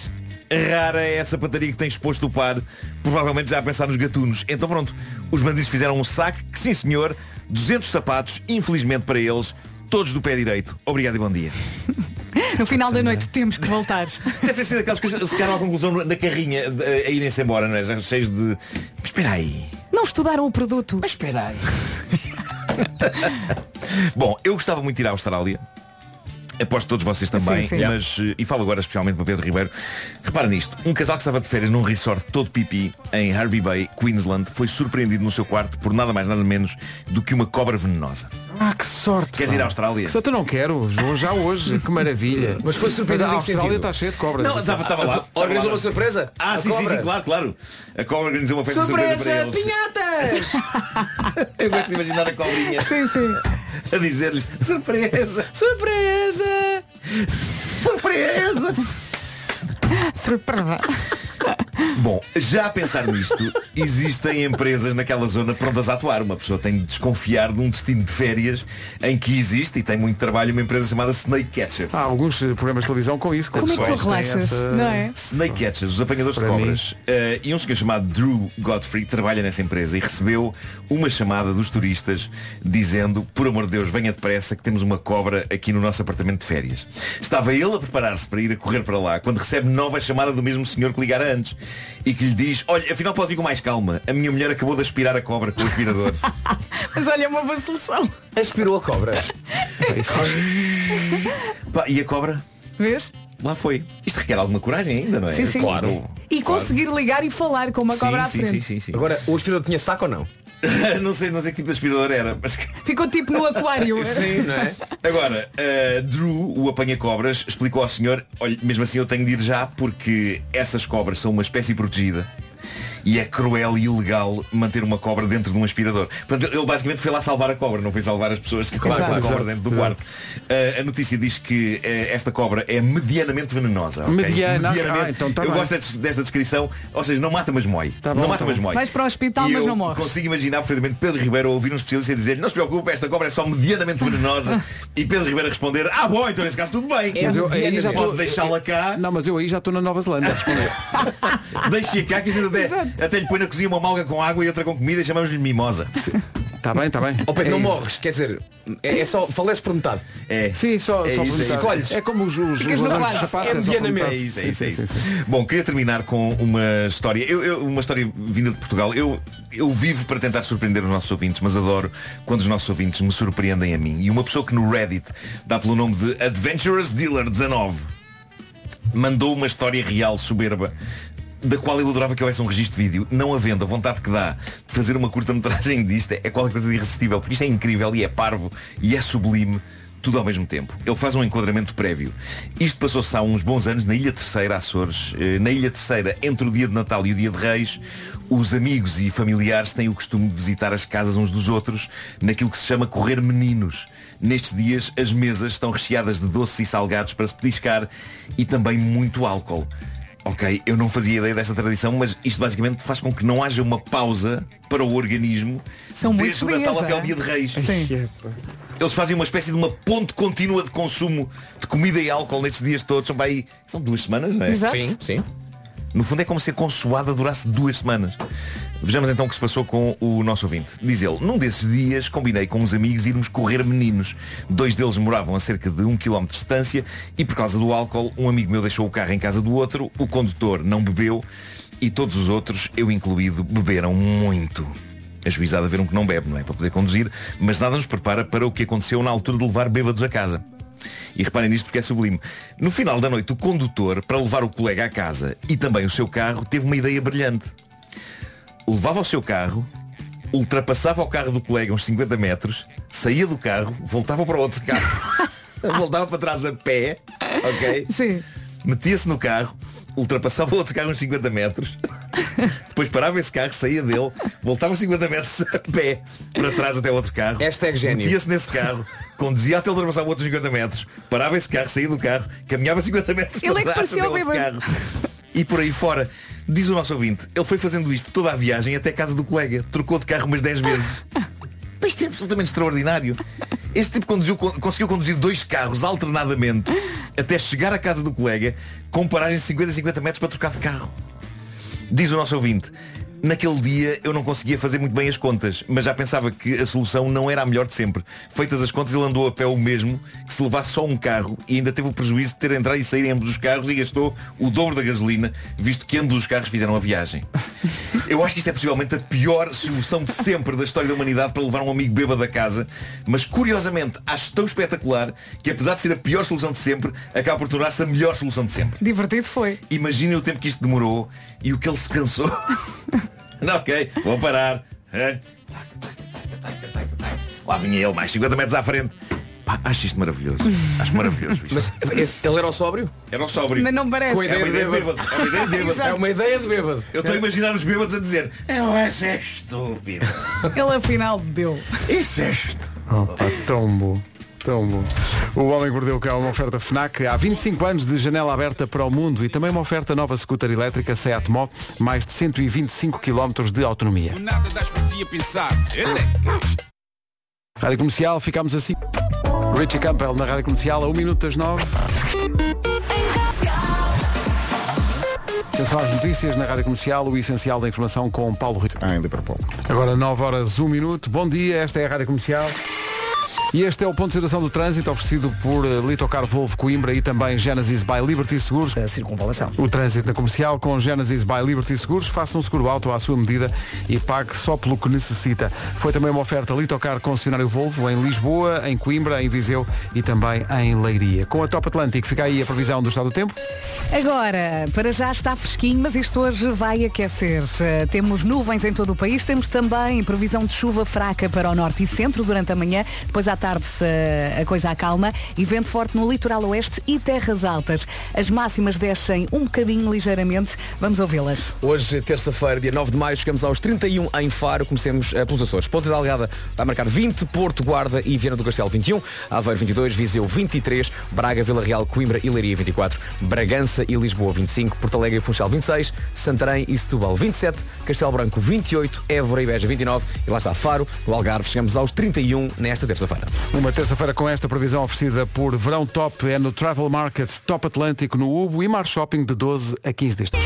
Speaker 12: Rara é a sapataria que tem exposto o par, provavelmente já a pensar nos gatunos. Então pronto, os bandidos fizeram um saque, que sim senhor, 200 sapatos, infelizmente para eles, todos do pé direito. Obrigado e bom dia.
Speaker 4: No final da noite temos que voltar.
Speaker 12: Deve ter sido aquelas coisas que chegaram à conclusão na carrinha a irem-se embora, não é? Já cheios de. Mas espera aí.
Speaker 4: Não estudaram o produto.
Speaker 12: Mas espera aí. Bom, eu gostava muito de ir à Austrália. Aposto todos vocês também,
Speaker 13: Sim, sim.
Speaker 12: mas eh, e falo agora especialmente para Pedro Ribeiro. Repara nisto, um casal que estava de férias num resort todo pipi em Harvey Bay, Queensland, foi surpreendido no seu quarto por nada mais nada menos do que uma cobra venenosa.
Speaker 2: Ah, que sorte.
Speaker 12: Queres
Speaker 2: pá.
Speaker 12: ir à Austrália?
Speaker 2: Que sorte eu não quero. Vou já hoje. Que maravilha.
Speaker 8: Mas foi surpreendido
Speaker 2: A
Speaker 8: em que
Speaker 2: Austrália está cheia de cobras.
Speaker 12: Não, estava, estava lá.
Speaker 8: Organizou
Speaker 12: Estava lá.
Speaker 8: uma surpresa?
Speaker 12: Ah,
Speaker 8: A
Speaker 12: sim, sim,
Speaker 8: cobra?
Speaker 12: sim, claro, claro. A cobra organizou uma festa surpresa, para eles.
Speaker 8: Pinhatas!
Speaker 12: Eu gosto de imaginar a cobrinha
Speaker 4: sim, sim.
Speaker 12: A dizer-lhes surpresa,
Speaker 8: surpresa,
Speaker 12: surpresa.
Speaker 4: Surpresa.
Speaker 12: Bom, já a pensar nisto, existem empresas naquela zona prontas a atuar. Uma pessoa tem de desconfiar de um destino de férias em que existe e tem muito trabalho uma empresa chamada Snake Catchers.
Speaker 2: Há alguns programas de televisão com isso.
Speaker 4: Como é que tu relaxas?
Speaker 2: essa-
Speaker 4: Não é?
Speaker 12: Snake Catchers, os apanhadores de cobras. Eh, e um senhor chamado Drew Godfrey trabalha nessa empresa e recebeu uma chamada dos turistas dizendo, por amor de Deus, venha depressa que temos uma cobra aqui no nosso apartamento de férias. Estava ele a preparar-se para ir a correr para lá quando recebe nova chamada do mesmo senhor que ligara antes e que lhe diz, olha, afinal pode vir com mais calma. A minha mulher acabou de aspirar a cobra com o aspirador.
Speaker 4: Mas olha, é uma boa solução.
Speaker 8: Aspirou a cobra.
Speaker 12: Pá, e a cobra?
Speaker 4: Vês?
Speaker 12: Lá foi. Isto requer alguma coragem ainda, não é?
Speaker 4: Sim, sim.
Speaker 12: Claro.
Speaker 4: E conseguir ligar e falar com uma
Speaker 12: Sim,
Speaker 4: cobra à
Speaker 12: sim,
Speaker 4: frente.
Speaker 12: sim, sim, sim.
Speaker 8: Agora, o aspirador tinha saco ou não?
Speaker 12: não sei, não sei que tipo de aspirador era, mas
Speaker 4: Ficou tipo no aquário.
Speaker 8: Sim, não é?
Speaker 12: Agora, uh, Drew, o apanha-cobras, explicou ao senhor, olha, mesmo assim eu tenho de ir já porque essas cobras são uma espécie protegida. E é cruel e ilegal manter uma cobra dentro de um aspirador. Portanto, ele basicamente foi lá salvar a cobra, não foi salvar as pessoas que
Speaker 8: Claro,
Speaker 12: estavam com a
Speaker 8: claro,
Speaker 12: cobra dentro do quarto. Uh, a notícia diz que uh, esta cobra é medianamente venenosa. ok?
Speaker 2: Mediana,
Speaker 12: Medianamente.
Speaker 2: ah, então tá
Speaker 12: eu
Speaker 2: bem.
Speaker 12: gosto desta, desta descrição, ou seja, não mata mas mói.
Speaker 2: Tá bom,
Speaker 12: não mata
Speaker 2: tá
Speaker 12: mas
Speaker 2: bom.
Speaker 12: mói.
Speaker 4: Vais para o hospital,
Speaker 12: E
Speaker 4: mas não morres.
Speaker 12: Consigo imaginar perfeitamente Pedro Ribeiro ouvir um especialista dizer não se preocupe, esta cobra é só medianamente venenosa e Pedro Ribeiro responder ah bom, então nesse caso tudo bem.
Speaker 2: Mas eu aí já
Speaker 12: Pode deixá-la cá,
Speaker 2: Não, mas eu aí já estou na Nova Zelândia a responder.
Speaker 12: deixe-a cá que a gente até, lhe põe na cozinha uma malga com água e outra com comida e chamamos-lhe mimosa.
Speaker 2: Está bem, está bem.
Speaker 8: Ó Pedro,
Speaker 2: É
Speaker 8: não
Speaker 2: isso.
Speaker 8: morres, quer dizer, é, é só faleces por metade.
Speaker 12: É.
Speaker 2: Sim, só,
Speaker 12: É
Speaker 2: só
Speaker 12: isso,
Speaker 2: por
Speaker 12: é.
Speaker 8: Escolhes.
Speaker 2: É como os, os, os ladrões sapatos.
Speaker 8: É
Speaker 2: por
Speaker 8: medianamente.
Speaker 12: É isso, é isso, é isso.
Speaker 2: sim.
Speaker 12: Bom, queria terminar com uma história. Eu, eu- uma história vinda de Portugal. Eu, eu vivo para tentar surpreender os nossos ouvintes, mas adoro quando os nossos ouvintes me surpreendem a mim. E uma pessoa que no Reddit dá pelo nome de Adventurous Dealer 19 mandou uma história real soberba da qual eu adorava que houvesse um registro de vídeo, não havendo a vontade que dá de fazer uma curta-metragem disto, é qualquer coisa de irresistível, porque isto é incrível e é parvo e é sublime, tudo ao mesmo tempo. Ele faz um enquadramento prévio. Isto passou-se há uns bons anos na Ilha Terceira, Açores. Eh, Na Ilha Terceira, entre o dia de Natal e o dia de Reis, os amigos e familiares têm o costume de visitar as casas uns dos outros naquilo que se chama correr meninos. Nestes dias, as mesas estão recheadas de doces e salgados para se petiscar e também muito álcool. Ok, eu não fazia ideia desta tradição, mas isto basicamente faz com que não haja uma pausa para o organismo
Speaker 4: São
Speaker 12: desde o Natal até
Speaker 4: é?
Speaker 12: o dia de Reis.
Speaker 4: Sim.
Speaker 12: Eles fazem uma espécie de uma ponte contínua de consumo de comida e álcool nestes dias todos. São, aí, são duas semanas, não é?
Speaker 4: Exato.
Speaker 8: Sim, sim.
Speaker 12: No fundo é como se a consoada durasse duas semanas. Vejamos então o que se passou com o nosso ouvinte. Diz ele, num desses dias combinei com uns amigos irmos correr meninos. Dois deles moravam a cerca de um quilómetro de distância e por causa do álcool, um amigo meu deixou o carro em casa do outro, o condutor não bebeu e todos os outros, eu incluído, beberam muito. A juizada viram que não bebe, não é? Para poder conduzir, mas nada nos prepara para o que aconteceu na altura de levar bêbados a casa. E reparem nisto porque é sublime. No final da noite, o condutor, para levar o colega à casa e também o seu carro, teve uma ideia brilhante. Levava o seu carro, ultrapassava o carro do colega uns 50 metros, saía do carro, voltava para o outro carro, voltava para trás a pé, ok?
Speaker 4: Sim.
Speaker 12: Metia-se no carro, ultrapassava o outro carro uns 50 metros, depois parava esse carro, saía dele, voltava 50 metros a pé para trás até o outro carro.
Speaker 8: Hashtag gênio.
Speaker 12: Metia-se nesse carro, conduzia até ultrapassar o outro 50 metros, parava esse carro, saía do carro, caminhava 50 metros
Speaker 4: Ele
Speaker 12: para
Speaker 4: é que
Speaker 12: trás
Speaker 4: parecia
Speaker 12: até
Speaker 4: o
Speaker 12: outro carro. E por aí fora. Diz o nosso ouvinte, ele foi fazendo isto toda a viagem até a casa do colega. Trocou de carro umas 10 vezes. Mas Isto é absolutamente extraordinário. Este tipo conduziu- con- conseguiu conduzir dois carros alternadamente até chegar à casa do colega com paragem de 50 a 50 metros para trocar de carro. Diz o nosso ouvinte, naquele dia eu não conseguia fazer muito bem as contas, mas já pensava que a solução não era a melhor de sempre. Feitas as contas, ele andou a pé o mesmo que se levasse só um carro e ainda teve o prejuízo de ter de entrar e sair em ambos os carros e gastou o dobro da gasolina, visto que ambos os carros fizeram a viagem. Eu acho que isto é possivelmente a pior solução de sempre da história da humanidade para levar um amigo bêbado a casa, mas curiosamente acho tão espetacular que apesar de ser a pior solução de sempre, acaba por tornar-se a melhor solução de sempre.
Speaker 4: Divertido foi.
Speaker 12: Imaginem o tempo que isto demorou e o que ele se cansou. Não, ok, vou parar. É. Lá vinha ele, mais 50 metros à frente. Pá, acho isto maravilhoso. Acho maravilhoso isto.
Speaker 8: Mas esse- ele era o sóbrio?
Speaker 12: Era um sóbrio.
Speaker 4: Mas não parece.
Speaker 8: Com a
Speaker 12: É uma
Speaker 8: ideia
Speaker 12: ideia
Speaker 8: de
Speaker 12: de
Speaker 8: bêbado.
Speaker 12: bêbado. É uma ideia de bêbado.
Speaker 8: É uma ideia de bêbado.
Speaker 12: Eu estou a imaginar os bêbados a dizer Eu esse é estúpido.
Speaker 4: Ele afinal bebeu.
Speaker 12: Isso é estúpido.
Speaker 2: Oh, pá, tão bom. Tão bom. O Homem que Mordeu o Cão é uma oferta FNAC. Há 25 anos de janela aberta para o mundo e também uma oferta nova scooter elétrica Seat Mó, mais de 125 km de autonomia.
Speaker 10: Nada das por ti a pensar. Elecas.
Speaker 2: Rádio Comercial, ficamos assim. Richie Campbell na Rádio Comercial, a 1 minuto das 9. Atenção às notícias na Rádio Comercial, o essencial da informação com Paulo Rito.
Speaker 13: Ah, em Liverpool.
Speaker 2: Agora 9 horas 1 minuto. Bom dia, esta é a Rádio Comercial. E este é o ponto de situação do trânsito oferecido por eh, Litocar Volvo Coimbra e também Genesis by Liberty Seguros.
Speaker 3: Da circunvalação.
Speaker 2: O trânsito na comercial com Genesis by Liberty Seguros. Faça um seguro auto à sua medida e pague só pelo que necessita. Foi também uma oferta Litocar concessionário Volvo em Lisboa, em Coimbra, em Viseu e também em Leiria. Com a Top Atlântico fica aí a previsão do estado do tempo.
Speaker 4: Agora, para já está fresquinho, mas isto hoje vai aquecer. Temos nuvens em todo o país, temos também previsão de chuva fraca para o norte e centro durante a manhã, depois à tarde eh, a coisa acalma e vento forte no litoral oeste e terras altas. As máximas descem um bocadinho ligeiramente, vamos ouvi-las.
Speaker 8: Hoje, terça-feira, dia 9 de maio, chegamos aos 31 em Faro, comecemos eh, pelos Açores. Ponta da Algada vai marcar 20, Porto, Guarda e Viana do Castelo 21, Aveiro 22, Viseu 23, Braga, Vila Real, Coimbra e Leiria 24, Bragança e Lisboa 25, Porto Alegre e Funchal 26, Santarém e Setúbal 27, Castelo Branco 28, Évora e Beja 29 e lá está Faro, no Algarve chegamos aos 31 nesta terça-feira.
Speaker 2: Uma terça-feira com esta previsão oferecida por Verão Top é no Travel Market Top Atlântico no Ubo e Mar Shopping de 12 a 15 deste.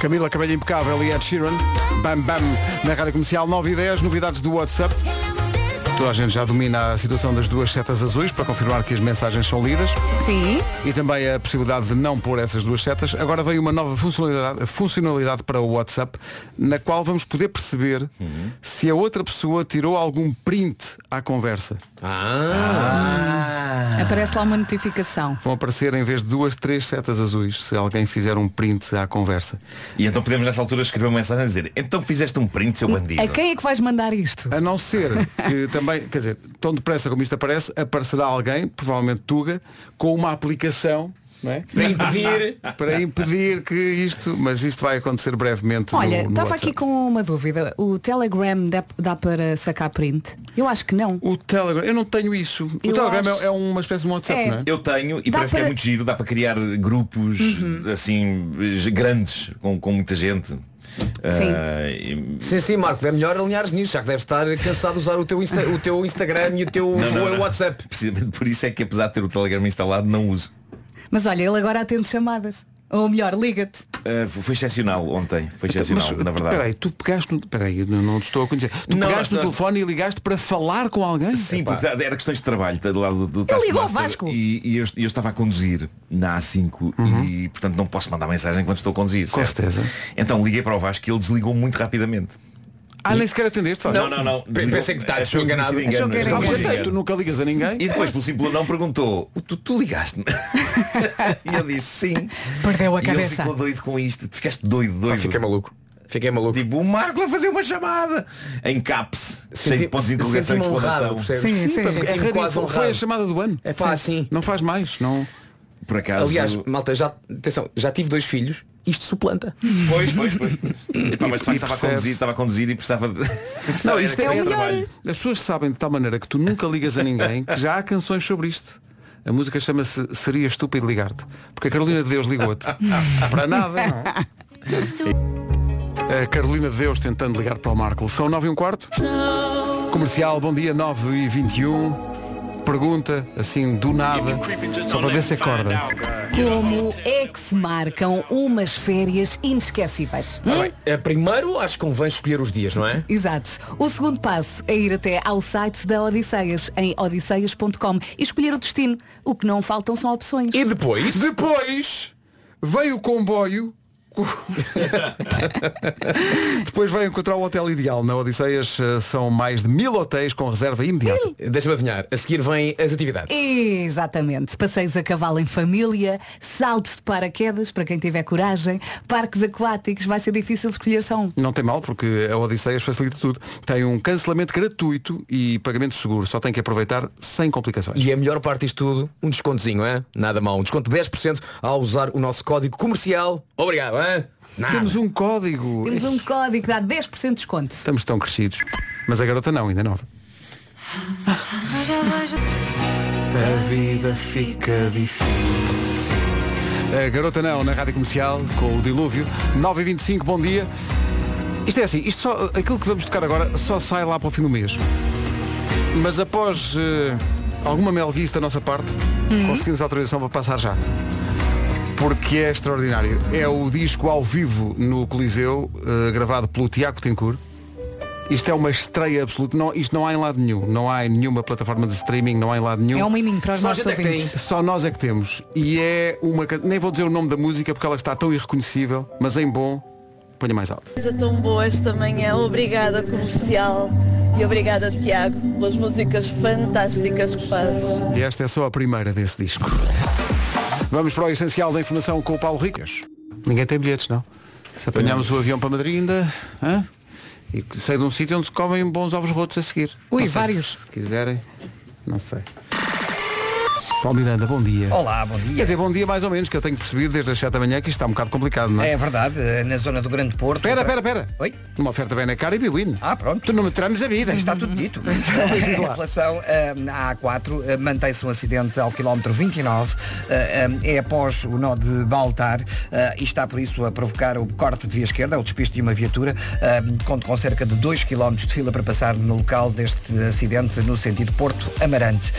Speaker 2: Camila Cabello Impecável e Ed Sheeran. Bam Bam na Rádio Comercial 9 e 10, novidades do WhatsApp. Toda a gente já domina a situação das duas setas azuis para confirmar que as mensagens são lidas.
Speaker 4: Sim.
Speaker 2: E também a possibilidade de não pôr essas duas setas. Agora veio uma nova funcionalidade, funcionalidade para o WhatsApp, na qual vamos poder perceber se a outra pessoa tirou algum print à conversa.
Speaker 8: Ah.
Speaker 4: Aparece lá uma notificação.
Speaker 2: Vão aparecer em vez de duas, três setas azuis, se alguém fizer um print à conversa.
Speaker 12: E então podemos nessa altura escrever uma mensagem a dizer Então fizeste um print, seu bandido.
Speaker 4: A quem é que vais mandar isto?
Speaker 2: A não ser que também, quer dizer, tão depressa como isto aparece, aparecerá alguém, provavelmente Tuga, com uma aplicação não é?
Speaker 8: Para impedir.
Speaker 2: para impedir que isto, mas isto vai acontecer brevemente.
Speaker 4: Olha,
Speaker 2: no, no
Speaker 4: estava
Speaker 2: WhatsApp.
Speaker 4: aqui com uma dúvida. O Telegram dá, dá para sacar print? Eu acho que não.
Speaker 2: O Telegram, eu não tenho isso. O
Speaker 4: Eu
Speaker 2: Telegram
Speaker 4: acho-
Speaker 2: é- uma espécie de um WhatsApp,
Speaker 4: É.
Speaker 2: não é?
Speaker 12: Eu tenho e
Speaker 4: Dá
Speaker 12: parece que
Speaker 4: para-
Speaker 12: é muito giro, dá para criar grupos
Speaker 4: Uhum.
Speaker 12: assim grandes com, com muita gente. Ah, e-
Speaker 8: Sim, sim, Marco, é melhor alinhares nisso, já que deves estar cansado de usar o teu, Insta- o teu Instagram e o teu
Speaker 12: Não, não,
Speaker 8: o
Speaker 12: não.
Speaker 8: WhatsApp.
Speaker 12: Precisamente por isso é que apesar de ter o Telegram instalado não uso.
Speaker 4: Mas olha, ele agora atende chamadas. Ou melhor, liga-te.
Speaker 12: Ah, foi excepcional ontem, foi excepcional,
Speaker 2: Mas,
Speaker 12: na verdade.
Speaker 2: Peraí, tu pegaste no. Peraí, não, não te estou a conhecer. Tu
Speaker 12: Não,
Speaker 2: pegaste no telefone e ligaste para falar com alguém?
Speaker 12: Sim, porque era questões de trabalho tá, do lado do
Speaker 4: Ele ligou ao Vasco.
Speaker 12: E, e eu, eu estava a conduzir na A5 e portanto não posso mandar mensagem enquanto estou a conduzir.
Speaker 2: Uhum. Com
Speaker 12: certo?
Speaker 2: certeza.
Speaker 12: Então liguei para o Vasco e ele desligou muito rapidamente.
Speaker 2: Ah, nem sequer atendeste, faz.
Speaker 12: Não, não, não.
Speaker 8: Pe- pensei que estás
Speaker 12: tinha sido
Speaker 8: enganado.
Speaker 12: engano. Tinha
Speaker 4: engano.
Speaker 12: engano.
Speaker 2: Tu nunca ligas a ninguém.
Speaker 12: E depois, pelo simples não, perguntou tu, tu ligaste-me? e eu disse sim.
Speaker 4: Perdeu a
Speaker 12: E ele
Speaker 4: cabeça.
Speaker 12: ficou doido com isto. Tu ficaste doido, doido.
Speaker 8: Pá, fiquei maluco. Fiquei maluco.
Speaker 12: Tipo, o Marco a fazer uma chamada em caps, cheio de pontos de interrogação e
Speaker 8: honrado, percebes?
Speaker 4: Sim, sim.
Speaker 2: É do ano.
Speaker 8: É pá, assim.
Speaker 2: Não faz mais. Não.
Speaker 12: Por acaso.
Speaker 8: Aliás, malta, já, atenção, já tive dois filhos, isto suplanta.
Speaker 12: Pois, pois, pois. Epá, mas de facto estava a conduzir, estava a conduzir e precisava de.
Speaker 2: Não, isto é
Speaker 12: trabalho.
Speaker 2: As pessoas sabem de tal maneira que tu nunca ligas a ninguém que já há canções sobre isto. A música chama-se Seria Estúpido Ligar-te. Porque a Carolina de Deus ligou-te. Para nada, não. A Carolina de Deus tentando ligar para o Marco. São 9 e um quarto. Comercial, bom dia, 9 e 21. Pergunta, assim, do nada, só para ver se acorda.
Speaker 4: Como é que se marcam umas férias inesquecíveis?
Speaker 8: Ora bem, eh, primeiro acho que convém escolher os dias, não é?
Speaker 4: Exato. O segundo passo é ir até ao site da Odisseias, em odisseias.com e escolher o destino. O que não faltam são opções.
Speaker 8: E depois,
Speaker 2: Depois veio o comboio. Depois veio encontrar o hotel ideal. Na Odisseias eh, são mais de mil hotéis com reserva imediata.
Speaker 8: deixa-me adivinhar, a seguir vêm as atividades.
Speaker 4: Exatamente. Passeios a cavalo em família, saltos de paraquedas para quem tiver coragem, parques aquáticos, vai ser difícil escolher só um.
Speaker 2: Não tem mal, porque a Odisseias facilita tudo. Tem um cancelamento gratuito e pagamento seguro. Só tem que aproveitar sem complicações.
Speaker 8: E a melhor parte disto tudo, um descontozinho, é? Nada mal. Um desconto de 10% ao usar o nosso código comercial. Obrigado, Nada.
Speaker 2: Temos um código.
Speaker 4: Temos um código que dá 10% de desconto.
Speaker 2: Estamos tão crescidos. Mas a garota não, ainda é nova. A vida fica difícil. A garota não, na rádio comercial, com o dilúvio. 9h25, bom dia. Isto é assim, isto só, aquilo que vamos tocar agora só sai lá para o fim do mês. Mas após eh, alguma melguice da nossa parte, conseguimos autorização para passar já. Porque é extraordinário. É o disco ao vivo no Coliseu, eh, gravado pelo Tiago Tencourt. Isto é uma estreia absoluta. Não, isto não há em lado nenhum. Não há em nenhuma plataforma de streaming, não há em lado nenhum.
Speaker 4: É um miminho para os
Speaker 8: Só
Speaker 4: nossos
Speaker 8: é que tem.
Speaker 4: ouvintes.
Speaker 2: Só nós é que temos. E é uma. Nem vou dizer o nome da música porque ela está tão irreconhecível, mas em bom, ponha mais alto.
Speaker 13: Coisa tão boa esta manhã. Obrigada, comercial. E obrigada, Tiago, pelas músicas fantásticas que fazes.
Speaker 2: E esta é só a primeira desse disco. Vamos para o essencial da informação com o Paulo Ricas. Ninguém tem bilhetes, não? Se apanharmos o avião para Madrid ainda. hã? E sei de um sítio onde se comem bons ovos rotos a seguir.
Speaker 4: Ui, vários.
Speaker 2: Se quiserem. Não sei. Paulo Miranda, bom dia.
Speaker 3: Olá, bom
Speaker 2: Quer
Speaker 3: dia.
Speaker 2: dizer, bom dia mais ou menos, que eu tenho percebido desde as 7 da manhã que isto está um bocado complicado, não é?
Speaker 3: É verdade, eh, na zona do Grande Porto.
Speaker 2: Espera, espera, espera.
Speaker 3: Oi?
Speaker 2: Uma oferta bem na cara e Biwin.
Speaker 3: Ah, pronto.
Speaker 2: Tu não me trames a vida.
Speaker 3: Está tudo dito.
Speaker 2: Diz
Speaker 3: em relação eh, à A4, eh, mantém-se um acidente ao quilómetro 29, eh, eh, é após o nó de Baltar e está por isso a provocar o corte de via esquerda, o despiste de uma viatura, conta com cerca de 2 km de fila para passar no local deste acidente no sentido Porto Amarante.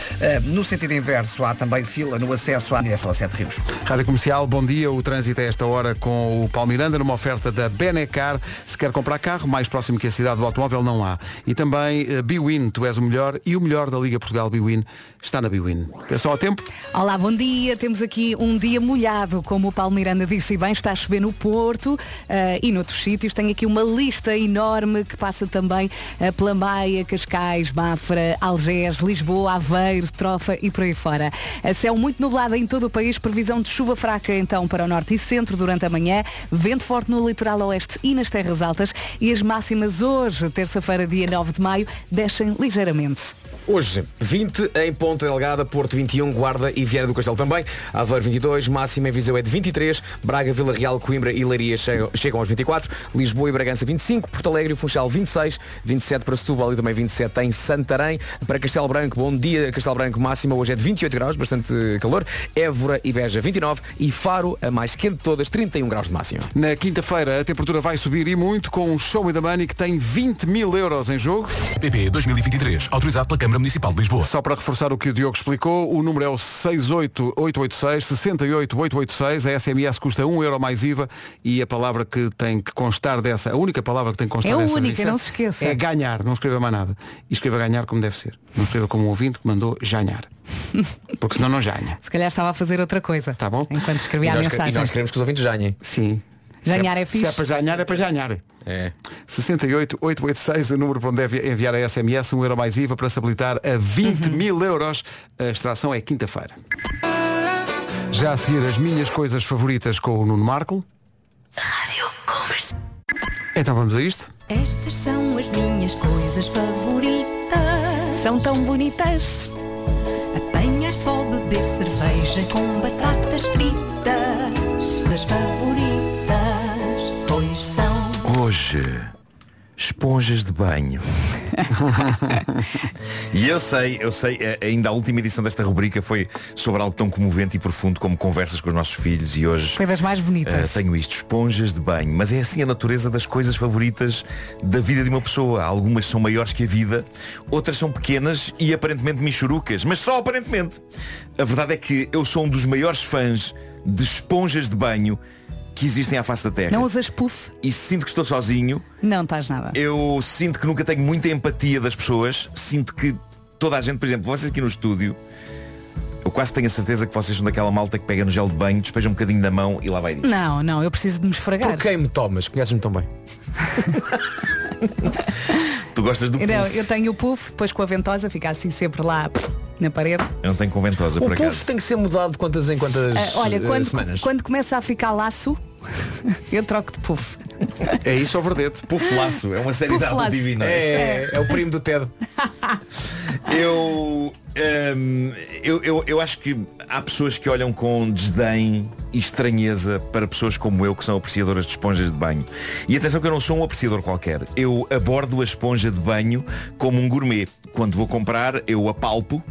Speaker 3: No sentido inverso há também fila no acesso à direção a Sete Rios.
Speaker 2: Rádio Comercial, bom dia. O trânsito é esta hora com o Palmiranda numa oferta da Benecar. Se quer comprar carro, mais próximo que a cidade do automóvel não há. E também eh, Biwin, tu és o melhor e o melhor da Liga Portugal Biwin está na Biwin. Atenção ao tempo.
Speaker 4: Olá, bom dia. Temos aqui um dia molhado, como o Paulo Miranda disse bem, está a chover no Porto eh, e noutros sítios. Tenho aqui uma lista enorme que passa também eh, pela Maia, Cascais, Mafra, Algés, Lisboa, Aveiro, Trofa e por aí fora. A céu muito nublado em todo o país, previsão de chuva fraca então para o norte e centro durante a manhã, vento forte no litoral oeste e nas terras altas e as máximas hoje, terça-feira, dia 9 de maio, descem ligeiramente.
Speaker 8: Hoje, 20 em Ponta Delgada, Porto 21, Guarda e Viana do Castelo também. Aveiro 22, máxima em Viseu é de 23, Braga, Vila Real, Coimbra e Leiria chegam, chegam aos 24, Lisboa e Bragança 25, Porto Alegre e Funchal 26, 27 para Setúbal e também 27 em Santarém. Para Castelo Branco, bom dia, Castelo Branco máxima hoje é de 28 graus, bastante calor. Évora e Beja 29 e Faro, a mais quente de todas, 31 graus de máxima.
Speaker 2: Na quinta-feira a temperatura vai subir e muito com um show me the money que tem 20 mil euros em jogo.
Speaker 5: PP 2023, autorizado pela Câmara Municipal de Lisboa.
Speaker 2: Só para reforçar o que o Diogo explicou, o número é o 68886 68886. A SMS custa 1 euro mais IVA e a palavra que tem que constar dessa, a única palavra que tem que constar
Speaker 4: É a
Speaker 2: dessa
Speaker 4: única,
Speaker 2: licença
Speaker 4: não se esqueça.
Speaker 2: É ganhar, não escreva mais nada. E escreva ganhar como deve ser. Não escreva como um ouvinte que mandou ganhar. Porque senão não ganha.
Speaker 4: Se calhar estava a fazer outra coisa.
Speaker 2: Tá bom?
Speaker 4: Enquanto escrevia a
Speaker 8: nós, e
Speaker 4: mensagem.
Speaker 8: nós queremos que os ouvintes ganhem.
Speaker 2: Sim.
Speaker 4: Janhar
Speaker 2: Se
Speaker 4: é fixe.
Speaker 2: Se é para janhar, é para janhar.
Speaker 8: É.
Speaker 2: 68 886, o número para onde deve enviar a SMS, um euro mais IVA para se habilitar a 20
Speaker 4: Uhum.
Speaker 2: mil euros. A extração é quinta-feira. Já a seguir, as minhas coisas favoritas com o Nuno Marco.
Speaker 7: Rádio Comercial.
Speaker 2: Então vamos a isto?
Speaker 14: Estas são as minhas coisas favoritas.
Speaker 4: São tão bonitas.
Speaker 14: Beber cerveja com batatas fritas. Das favoritas, pois são.
Speaker 12: Hoje, esponjas de banho. e eu sei, eu sei, eh, ainda a última edição desta rubrica foi sobre algo tão comovente e profundo como conversas com os nossos filhos e hoje
Speaker 4: Foi das mais bonitas.
Speaker 12: tenho isto, esponjas de banho. Mas é assim a natureza das coisas favoritas da vida de uma pessoa. Algumas são maiores que a vida, outras são pequenas e aparentemente michurucas, mas só aparentemente. A verdade é que eu sou um dos maiores fãs de esponjas de banho que existem à face da Terra.
Speaker 4: Não usas puff?
Speaker 12: E sinto que estou sozinho,
Speaker 4: Não estás nada.
Speaker 12: eu sinto que nunca tenho muita empatia das pessoas. Sinto que toda a gente, por exemplo, vocês aqui no estúdio, eu quase tenho a certeza que vocês são daquela malta que pega no gel de banho, despeja um bocadinho na mão e lá vai disso.
Speaker 4: Não, não, eu preciso de me esfregar.
Speaker 8: Por quem me tomas? Conheces-me tão bem.
Speaker 12: Tu gostas do
Speaker 4: Então,
Speaker 12: puff?
Speaker 4: eu tenho o puff, depois com a ventosa, fica assim sempre lá na parede.
Speaker 12: Eu não tenho conventosa,
Speaker 8: O
Speaker 12: por
Speaker 8: puff
Speaker 12: acaso.
Speaker 8: tem que ser mudado de quantas em quantas
Speaker 4: Ah, olha,
Speaker 8: eh,
Speaker 4: quando,
Speaker 8: semanas?
Speaker 4: quando começa a ficar laço, eu troco de puff.
Speaker 2: É isso ou verdete?
Speaker 12: Puff laço, é uma série não é?
Speaker 8: É, é o primo do Ted.
Speaker 12: Eu, hum, eu, eu, eu acho que há pessoas que olham com desdém e estranheza para pessoas como eu que são apreciadoras de esponjas de banho. E atenção que eu não sou um apreciador qualquer. Eu abordo a esponja de banho como um gourmet. Quando vou comprar, eu apalpo,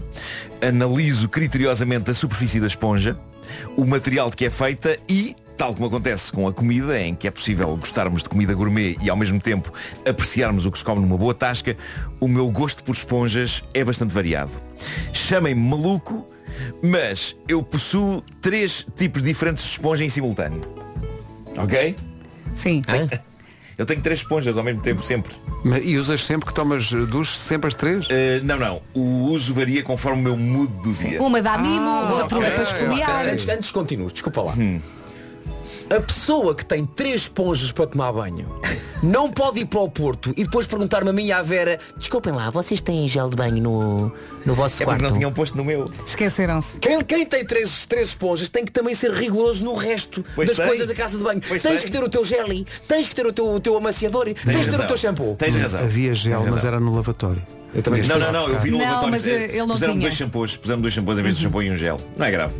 Speaker 12: analiso criteriosamente a superfície da esponja, o material de que é feita e Tal como acontece com a comida, em que é possível gostarmos de comida gourmet e ao mesmo tempo apreciarmos o que se come numa boa tasca, o meu gosto por esponjas é bastante variado. Chamem-me maluco, mas eu possuo três tipos diferentes de esponja em simultâneo. Ok?
Speaker 4: Sim.
Speaker 12: Eu tenho três esponjas ao mesmo tempo, sempre.
Speaker 2: E usas sempre que tomas duche, sempre as três?
Speaker 12: Eh, não, não. O uso varia conforme o meu mood do dia.
Speaker 4: Uma dá mimo,
Speaker 2: Ah,
Speaker 4: outra
Speaker 12: ok,
Speaker 4: é para esfoliar.
Speaker 8: Antes, antes de continues, desculpa lá. A pessoa que tem três esponjas para tomar banho não pode ir para o Porto e depois perguntar-me a mim e à Vera Desculpem lá, vocês têm gel de banho no, no vosso
Speaker 12: É
Speaker 8: quarto?
Speaker 12: porque não tinham posto no meu.
Speaker 4: Esqueceram-se.
Speaker 8: Quem, quem tem três, três esponjas tem que também ser rigoroso no resto
Speaker 12: Pois
Speaker 8: das
Speaker 12: tem.
Speaker 8: coisas da casa de banho.
Speaker 12: Pois
Speaker 8: tens
Speaker 12: tem.
Speaker 8: que ter o teu jelly, tens que ter o teu, o teu amaciador, tens, que ter o teu shampoo.
Speaker 12: Tens razão.
Speaker 2: Havia gel,
Speaker 12: Tens
Speaker 2: mas era no lavatório.
Speaker 8: Eu também
Speaker 12: Não, não, não, eu vi no
Speaker 4: Não,
Speaker 12: lavatório.
Speaker 4: mas, ele não
Speaker 12: puseram
Speaker 4: tinha.
Speaker 12: dois shampoos, puseram dois shampoos em vez de shampoo e um gel. Não é grave.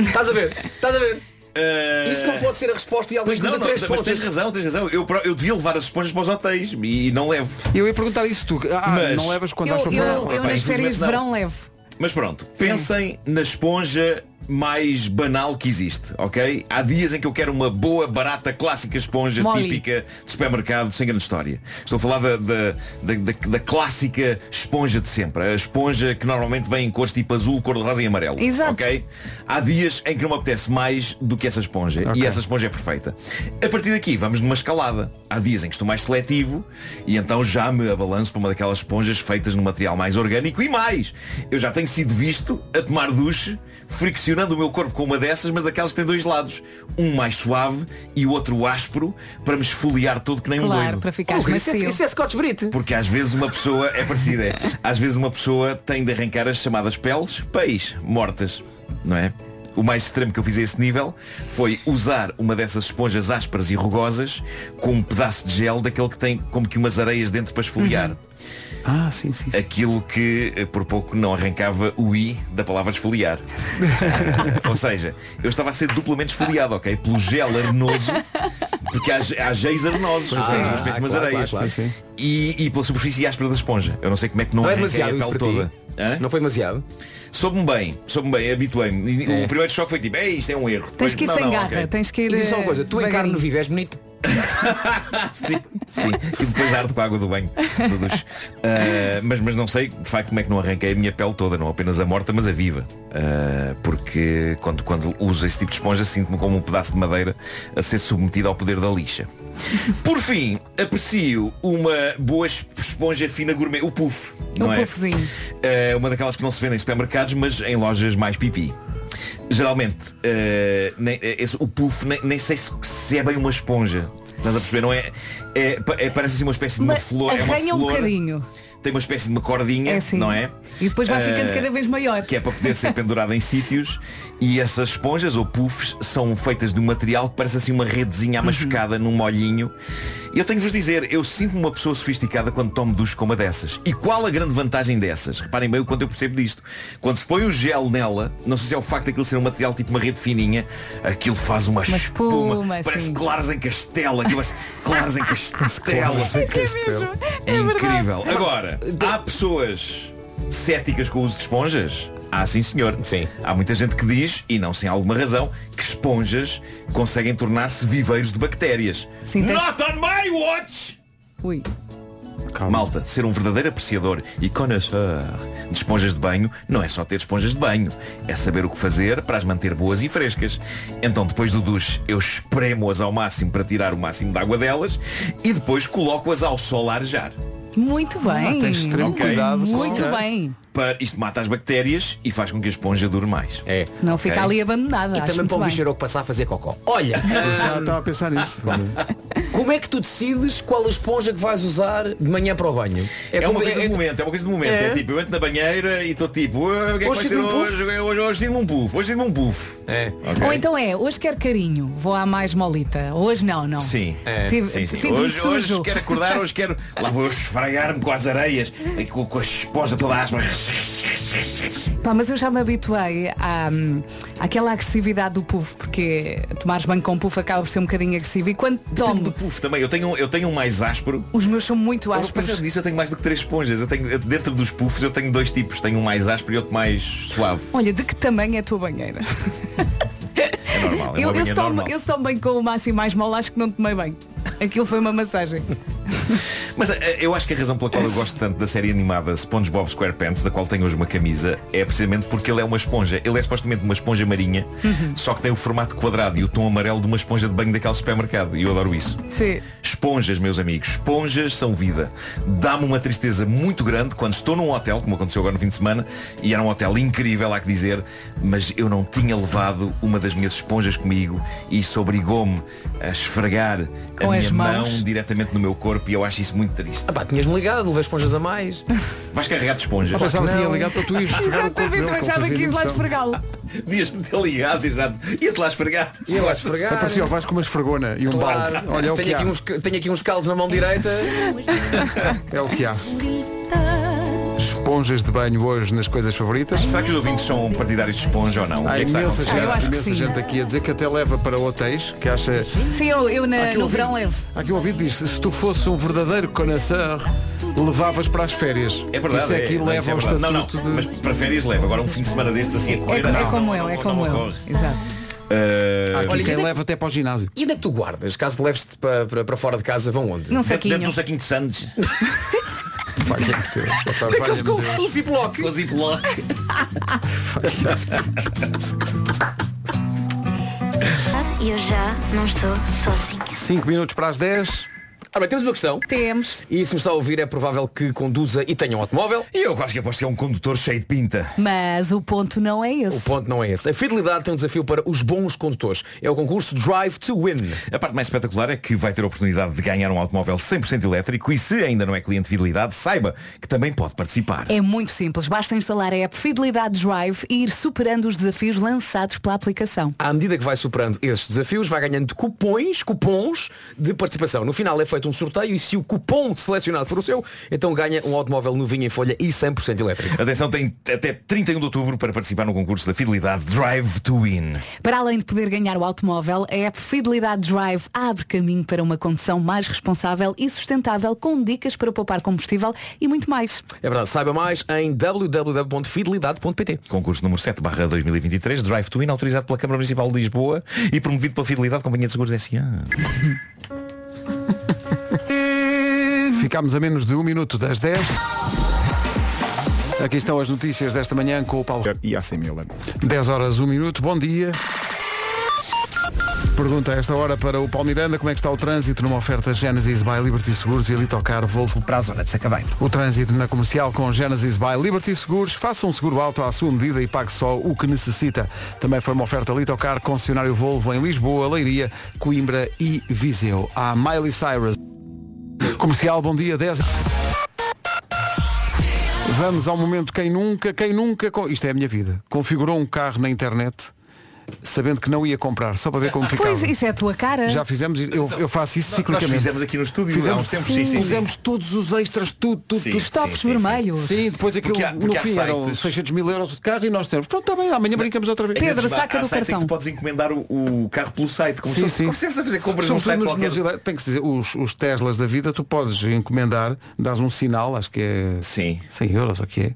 Speaker 8: Estás a ver? Estás a ver?
Speaker 12: Eh,
Speaker 8: Isso não pode ser a resposta e alguém
Speaker 12: não,
Speaker 8: usa
Speaker 12: não,
Speaker 8: três
Speaker 12: mas tens razão, tens razão. Eu, eu devia levar as esponjas para os hotéis e não levo.
Speaker 2: Eu ia perguntar isso tu. Ah,
Speaker 12: Mas-
Speaker 2: não levas quando
Speaker 4: Eu,
Speaker 2: vais para
Speaker 4: eu,
Speaker 2: fora?
Speaker 4: eu
Speaker 12: Rapaz,
Speaker 4: nas férias de
Speaker 12: não.
Speaker 4: verão levo.
Speaker 12: Mas pronto, pensem na esponja mais banal que existe, ok? Há dias em que eu quero uma boa, barata, clássica esponja
Speaker 4: Molly.
Speaker 12: típica de supermercado, sem grande história. Estou a falar da, da, da, da- da clássica esponja de sempre. A esponja que normalmente vem em cores tipo azul, cor-de-rosa e amarelo.
Speaker 4: Exato.
Speaker 12: Ok? Há dias em que não me apetece mais do que essa esponja.
Speaker 2: Ok.
Speaker 12: E essa esponja é perfeita. A partir daqui vamos numa escalada. Há dias em que estou mais seletivo e então já me abalanço para uma daquelas esponjas feitas num material mais orgânico e mais. Eu já tenho sido visto a tomar duche friccionando o meu corpo com uma dessas, mas daquelas que tem dois lados. Um mais suave e o outro áspero para me esfoliar todo que nem um
Speaker 4: Claro,
Speaker 12: doido.
Speaker 4: para ficar
Speaker 8: Oh, isso, é, isso é Scotch Brite.
Speaker 12: Porque às vezes uma pessoa, é parecida, é. às vezes uma pessoa tem de arrancar as chamadas peles, peix, mortas, não é? O mais extremo que eu fiz a esse nível foi usar uma dessas esponjas ásperas e rugosas com um pedaço de gel daquele que tem como que umas areias dentro para esfoliar.
Speaker 2: Ah, sim, sim. sim.
Speaker 12: Aquilo que eh, por pouco não arrancava o i da palavra esfoliar. Ou seja, eu estava a ser duplamente esfoliado, ok? Pelo gel arenoso, porque há, há geis arenosos,
Speaker 8: Ah,
Speaker 12: espécie de umas
Speaker 8: claro,
Speaker 12: areias.
Speaker 8: claro,
Speaker 2: claro.
Speaker 12: E, e pela superfície áspera da esponja. Eu não sei como é que não,
Speaker 8: Não é
Speaker 12: arranquei a
Speaker 8: demasiado isso
Speaker 12: pele toda. Hã?
Speaker 8: Não foi demasiado?
Speaker 12: Soube-me bem, soube-me bem, habituei-me. E
Speaker 8: É.
Speaker 12: O primeiro choque foi tipo, Ei, isto é um erro.
Speaker 4: Tens
Speaker 12: Depois,
Speaker 4: que ir
Speaker 12: não,
Speaker 4: sem
Speaker 12: não,
Speaker 4: garra,
Speaker 12: ok.
Speaker 4: tens que
Speaker 8: E
Speaker 4: ir.
Speaker 8: diz só uma
Speaker 4: eh,
Speaker 8: coisa, tu em carne
Speaker 4: devagarinho.
Speaker 8: no vivo és bonito?
Speaker 12: sim, sim. E depois arde com a água do banho, do duche. Ah, mas, mas não sei de facto como é que não arranquei a minha pele toda, não apenas a morta, mas a viva. Ah, porque quando, quando uso esse tipo de esponja sinto-me como um pedaço de madeira a ser submetido ao poder da lixa. Por fim, aprecio uma boa es- esponja fina gourmet, o puff.
Speaker 4: O
Speaker 12: não é?
Speaker 4: puffzinho.
Speaker 12: É uma daquelas que não se vendem em supermercados, mas em lojas mais pipi. Geralmente, eh, nem- eh, esse- o puff nem, nem sei se, se é bem uma esponja. Estás a perceber? Não é? é, é- parece assim uma espécie de uma
Speaker 4: Mas
Speaker 12: flor. É uma
Speaker 4: arranha um
Speaker 12: flor,
Speaker 4: bocadinho.
Speaker 12: Tem uma espécie de uma cordinha,
Speaker 4: É assim.
Speaker 12: não é?
Speaker 4: E depois vai ficando
Speaker 12: Eh,
Speaker 4: cada vez maior.
Speaker 12: que é para poder ser pendurada em sítios e essas esponjas ou puffs são feitas de um material que parece assim uma redezinha
Speaker 4: Uhum.
Speaker 12: amachucada num molhinho e eu tenho de vos dizer, eu sinto-me uma pessoa sofisticada quando tomo duche com uma dessas e qual a grande vantagem dessas? Reparem bem o quanto eu percebo disto quando se põe o gel nela não sei se é o facto daquilo ser um material tipo uma rede fininha aquilo faz uma,
Speaker 4: Uma
Speaker 12: espuma,
Speaker 4: espuma,
Speaker 12: parece
Speaker 4: sim.
Speaker 12: claros em castelo aquilo parece claros em
Speaker 2: Claros em castelo.
Speaker 12: é incrível. Agora, há pessoas céticas com o uso de esponjas? Há sim senhor.
Speaker 8: Sim.
Speaker 12: Há muita gente que diz, e não sem alguma razão, que esponjas conseguem tornar-se viveiros de bactérias.
Speaker 4: Sim, tens-
Speaker 12: Not on my watch!
Speaker 4: Ui.
Speaker 12: Malta, ser um verdadeiro apreciador e connoisseur de esponjas de banho não é só ter esponjas de banho, é saber o que fazer para as manter boas e frescas. Então depois do duche eu espremo-as ao máximo para tirar o máximo de água delas e depois coloco-as ao sol a arejar.
Speaker 4: Muito bem.
Speaker 2: tens extremo
Speaker 12: Ok.
Speaker 2: cuidado.
Speaker 4: Muito bem.
Speaker 12: Para, isto mata as bactérias e faz com que a esponja dure mais.
Speaker 8: É.
Speaker 4: Não fica
Speaker 12: Ok.
Speaker 4: ali abandonada.
Speaker 8: E também para o bicheiro que passar a fazer cocó. Olha,
Speaker 2: Já
Speaker 8: hum,
Speaker 2: estava a pensar nisso.
Speaker 8: como é que tu decides qual a esponja que vais usar de manhã para o banho?
Speaker 12: É,
Speaker 8: como-
Speaker 12: uma coisa de momento, é uma coisa de momento.
Speaker 8: É?
Speaker 12: É, tipo, eu entro na banheira e estou tipo, "Ah, o que é que
Speaker 8: Hoje
Speaker 12: vai ser
Speaker 8: sinto-me um
Speaker 12: hoje? Hoje, hoje sinto-me um puff, hoje sinto-me um puff.
Speaker 8: É.
Speaker 12: Ok?
Speaker 4: Ou então é, hoje quero carinho, vou à mais molita. Hoje não, não.
Speaker 12: Sim,
Speaker 8: É.
Speaker 4: Tive-
Speaker 12: sim, sim. Hoje, hoje quero acordar, hoje quero. Lá vou esfregar-me com as areias, e com, com a esponja toda asma.
Speaker 4: Pá, mas eu já me habituei à, àquela agressividade do puff, porque tomares banho com puff acaba por ser um bocadinho agressivo. E quando
Speaker 12: Depende do
Speaker 4: tomo,
Speaker 12: puff também. Eu tenho, eu tenho um mais áspero.
Speaker 4: os meus são muito ásperos.
Speaker 12: Pensando nisso, eu tenho mais do que três esponjas. Eu tenho, dentro dos puffs eu tenho dois tipos. Tenho um mais áspero e outro mais suave.
Speaker 4: Olha, de que tamanho é a tua banheira?
Speaker 12: É normal. É
Speaker 4: eu, eu, se tomo, eu se tomo bem com o máximo mais mole, acho que não tomei bem. Aquilo foi uma massagem.
Speaker 12: Mas eh, eu acho que a razão pela qual eu gosto tanto da série animada SpongeBob SquarePants, da qual tenho hoje uma camisa, é precisamente porque ele é uma esponja. Ele é supostamente uma esponja marinha, só que tem o formato quadrado e o tom amarelo de uma esponja de banho daquele supermercado. E eu adoro isso.
Speaker 4: Sim.
Speaker 12: Esponjas, meus amigos, esponjas são vida. Dá-me uma tristeza muito grande quando estou num hotel, como aconteceu agora no fim de semana, e era um hotel incrível, há que dizer, mas eu não tinha levado uma das minhas esponjas comigo e isso obrigou-me a esfregar
Speaker 4: Com
Speaker 12: a minha
Speaker 4: mãos.
Speaker 12: mão diretamente no meu corpo e eu acho isso muito triste.
Speaker 8: Ah pá, tinhas-me ligado, levei esponjas a mais.
Speaker 12: Vais carregar de esponjas.
Speaker 2: Eu pensava que tinha ligado para tu ires corpo
Speaker 4: Exatamente, eu achava que ias lá esfregá-lo.
Speaker 12: Devias-me ter ligado, exato. Ia-te lá esfregar.
Speaker 8: Ia lá esfregar.
Speaker 2: Parecia o Vasco com uma esfregona e um
Speaker 8: Claro.
Speaker 2: balde. Olha, é o
Speaker 8: tenho,
Speaker 2: que
Speaker 8: aqui
Speaker 2: há.
Speaker 8: uns, tenho aqui uns caldos na mão direita.
Speaker 2: É o que há. Esponjas de banho hoje nas coisas favoritas.
Speaker 12: Será que os ouvintes são partidários de esponja ou não?
Speaker 2: Há
Speaker 12: é que está a
Speaker 2: imensa,
Speaker 4: eu
Speaker 2: gente,
Speaker 4: acho que
Speaker 2: imensa
Speaker 4: sim.
Speaker 2: gente aqui a dizer que até leva para hotéis, que acha.
Speaker 4: Sim, eu, eu na-
Speaker 2: Há aqui um
Speaker 4: no
Speaker 2: ouvinte-
Speaker 4: verão levo.
Speaker 2: Há aqui um ouvinte que diz, se tu fosse um verdadeiro connoisseur, levavas para as férias.
Speaker 12: É verdade.
Speaker 2: Isso é que
Speaker 12: não,
Speaker 2: leva
Speaker 12: isso é
Speaker 2: ao
Speaker 12: verdade.
Speaker 2: estatuto
Speaker 12: não, não,
Speaker 2: de...
Speaker 12: mas para férias leva. Agora um fim de semana deste assim a
Speaker 4: É,
Speaker 12: correr.
Speaker 4: é
Speaker 12: não,
Speaker 4: como
Speaker 12: não,
Speaker 4: eu, é
Speaker 12: não,
Speaker 4: como
Speaker 12: não,
Speaker 4: eu. Exato.
Speaker 12: Eh,
Speaker 2: Há aqui
Speaker 8: Olha, e
Speaker 2: quem
Speaker 8: é
Speaker 2: leva até para o ginásio.
Speaker 8: E onde é que tu guardas? Caso te leves-te para, para, para fora de casa, vão onde?
Speaker 4: Num
Speaker 12: dentro, dentro
Speaker 4: saquinho.
Speaker 12: de um saquinho de sandes.
Speaker 2: Valha-me Deus. Epá,
Speaker 8: Aqueles
Speaker 2: valha-me
Speaker 8: com o ziplock.
Speaker 12: Com ziplock.
Speaker 7: E eu já não estou sozinha.
Speaker 2: 5 minutos para as 10.
Speaker 8: Ora bem, temos uma questão.
Speaker 4: Temos.
Speaker 8: E se nos está a ouvir é provável que conduza e tenha um automóvel.
Speaker 12: E eu quase que aposto que é um condutor cheio de pinta.
Speaker 4: Mas o ponto não é esse.
Speaker 8: O ponto não é esse. A Fidelidade tem um desafio para os bons condutores. É o concurso Drive to Win.
Speaker 12: A parte mais espetacular é que vai ter a oportunidade de ganhar um automóvel 100% elétrico e se ainda não é cliente de fidelidade, saiba que também pode participar.
Speaker 4: É muito simples, basta instalar a app Fidelidade Drive e ir superando os desafios lançados pela aplicação.
Speaker 8: À medida que vai superando esses desafios, vai ganhando cupons, cupons de participação. No final é feito um sorteio e se o cupom selecionado for o seu, então ganha um automóvel novinho em folha e 100% elétrico.
Speaker 12: Atenção, tem até 31 de outubro para participar no concurso da fidelidade Drive to Win.
Speaker 4: Para além de poder ganhar o automóvel, a app Fidelidade Drive abre caminho para uma condução mais responsável e sustentável com dicas para poupar combustível e muito mais.
Speaker 8: É verdade, saiba mais em www.fidelidade.pt.
Speaker 12: Concurso número 7 barra 2023, Drive to Win, autorizado pela Câmara Municipal de Lisboa e promovido pela Fidelidade Companhia de Seguros S.A.
Speaker 2: Ficámos a menos de um minuto das 10. Aqui estão as notícias desta manhã com o Paulo.
Speaker 15: E AC Milan.
Speaker 2: 10 horas, 1 minuto. Bom dia. Pergunta a esta hora para o Paulo Miranda como é que está o trânsito numa oferta Genesis by Liberty Seguros e Litocar Volvo
Speaker 3: para a zona de Sacavém.
Speaker 2: O trânsito na comercial com Genesis by Liberty Seguros. Faça um seguro alto à sua medida e pague só o que necessita. Também foi uma oferta Litocar, concessionário Volvo em Lisboa, Leiria, Coimbra e Viseu. A Miley Cyrus. Comercial, bom dia, 10. Vamos ao momento quem nunca, quem nunca, isto é a minha vida, configurou um carro na internet sabendo que não ia comprar, só para ver como ficava.
Speaker 4: Pois, isso é a tua cara.
Speaker 2: Já fizemos, eu, eu faço isso
Speaker 12: Nós
Speaker 2: ciclicamente.
Speaker 12: fizemos aqui no estúdio
Speaker 2: fizemos,
Speaker 12: há uns tempos, sim, sim, sim.
Speaker 2: Pusemos todos os extras, tudo, tudo,
Speaker 12: Sim, sim, sim, sim.
Speaker 4: vermelhos.
Speaker 2: Sim, depois aquilo
Speaker 12: Porque há- porque
Speaker 2: no fim eram
Speaker 12: sites-
Speaker 2: 600 mil euros de carro e nós temos. Pronto, está bem, amanhã brincamos outra vez.
Speaker 4: Pedro, saca do cartão.
Speaker 12: que tu podes encomendar o, o carro pelo site, como
Speaker 2: Sim,
Speaker 12: se
Speaker 2: sim.
Speaker 12: como a fazer compras num
Speaker 2: Sobretudo
Speaker 12: site
Speaker 2: nos, nos tem que se dizer, os, os Teslas da vida, tu podes encomendar, dás um sinal, acho que é
Speaker 12: Sim.
Speaker 2: 100 euros, ou que é,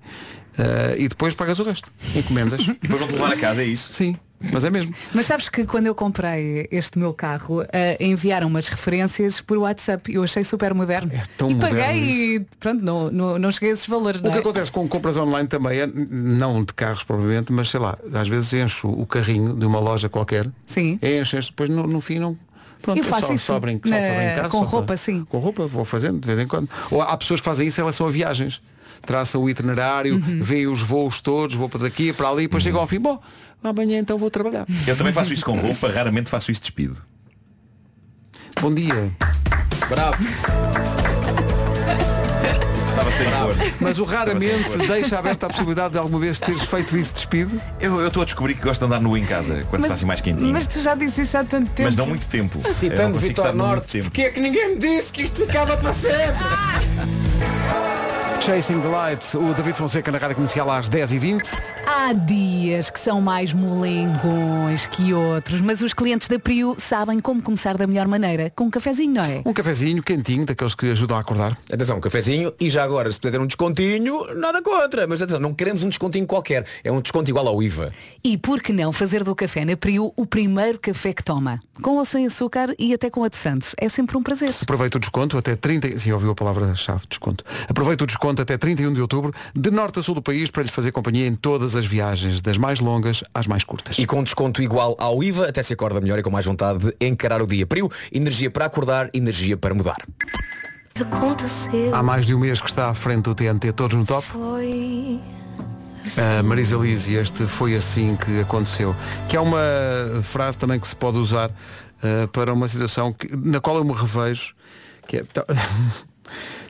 Speaker 2: eh, e depois pagas o resto. Encomendas.
Speaker 12: Depois vão-te levar a casa, é isso?
Speaker 2: Sim, mas é mesmo.
Speaker 4: Mas sabes que quando eu comprei este meu carro, eh, enviaram umas referências por WhatsApp. Eu achei super moderno.
Speaker 2: É tão
Speaker 4: e
Speaker 2: moderno
Speaker 4: paguei e pronto, não, não, não cheguei a esses valores.
Speaker 2: O
Speaker 4: não
Speaker 2: que
Speaker 4: é?
Speaker 2: acontece com compras online também é, não de carros provavelmente, mas sei lá, às vezes encho o carrinho de uma loja qualquer,
Speaker 4: Sim.
Speaker 2: encho, depois no, no fim não. Pronto,
Speaker 4: Eu
Speaker 2: é
Speaker 4: faço
Speaker 2: só,
Speaker 4: isso
Speaker 2: só brinco,
Speaker 4: na-
Speaker 2: só brincar,
Speaker 4: com
Speaker 2: só para-
Speaker 4: roupa, sim.
Speaker 2: Com roupa vou fazendo de vez em quando. Ou há pessoas que fazem isso em relação a viagens. Traçam o itinerário,
Speaker 4: Uhum.
Speaker 2: veem os voos todos, vou para daqui, para ali, depois chegam ao fim, bom, amanhã então vou trabalhar.
Speaker 12: Eu também faço isso com roupa, raramente faço isso despido.
Speaker 2: Bom dia.
Speaker 8: Bravo.
Speaker 12: Estava sem cor.
Speaker 2: Mas o raramente deixa aberta a possibilidade de alguma vez teres feito isso despido.
Speaker 12: Eu eu estou a descobrir que gosto de andar nu em casa, quando está assim mais quentinho.
Speaker 4: Mas tu já disse isso há tanto tempo.
Speaker 12: Mas não muito tempo.
Speaker 8: Citando Vitor Norte, porque é que ninguém me disse que isto ficava para sempre?
Speaker 2: Chasing the Light, o David Fonseca na Rádio Comercial às 10h20.
Speaker 4: Há dias que são mais molengões que outros, mas os clientes da Prio sabem como começar da melhor maneira, com um cafezinho, não é?
Speaker 2: Um cafezinho quentinho, daqueles que ajudam a acordar.
Speaker 8: Atenção, um cafezinho e já agora, se puder ter um descontinho, nada contra. Mas atenção, não queremos um descontinho qualquer. É um desconto igual ao IVA.
Speaker 4: E por que não fazer do café na Prio o primeiro café que toma? Com ou sem açúcar e até com adoçantes. É sempre um prazer.
Speaker 2: Aproveita o desconto até 30, sim, ouviu a palavra-chave, desconto. Aproveita o desconto até 31 de outubro, de norte a sul do país, para lhe fazer companhia em todas as viagens, das mais longas às mais curtas.
Speaker 8: E com desconto igual ao IVA, até se acorda melhor e com mais vontade de encarar o dia. Prio, energia para acordar, energia para mudar.
Speaker 7: Aconteceu.
Speaker 2: Há mais de um mês que está à frente do TNT, todos no top.
Speaker 7: Foi.
Speaker 2: A Marisa Liz e este foi assim que aconteceu. Que é uma frase também que se pode usar eh, para uma situação que- na qual eu me revejo, que é tá-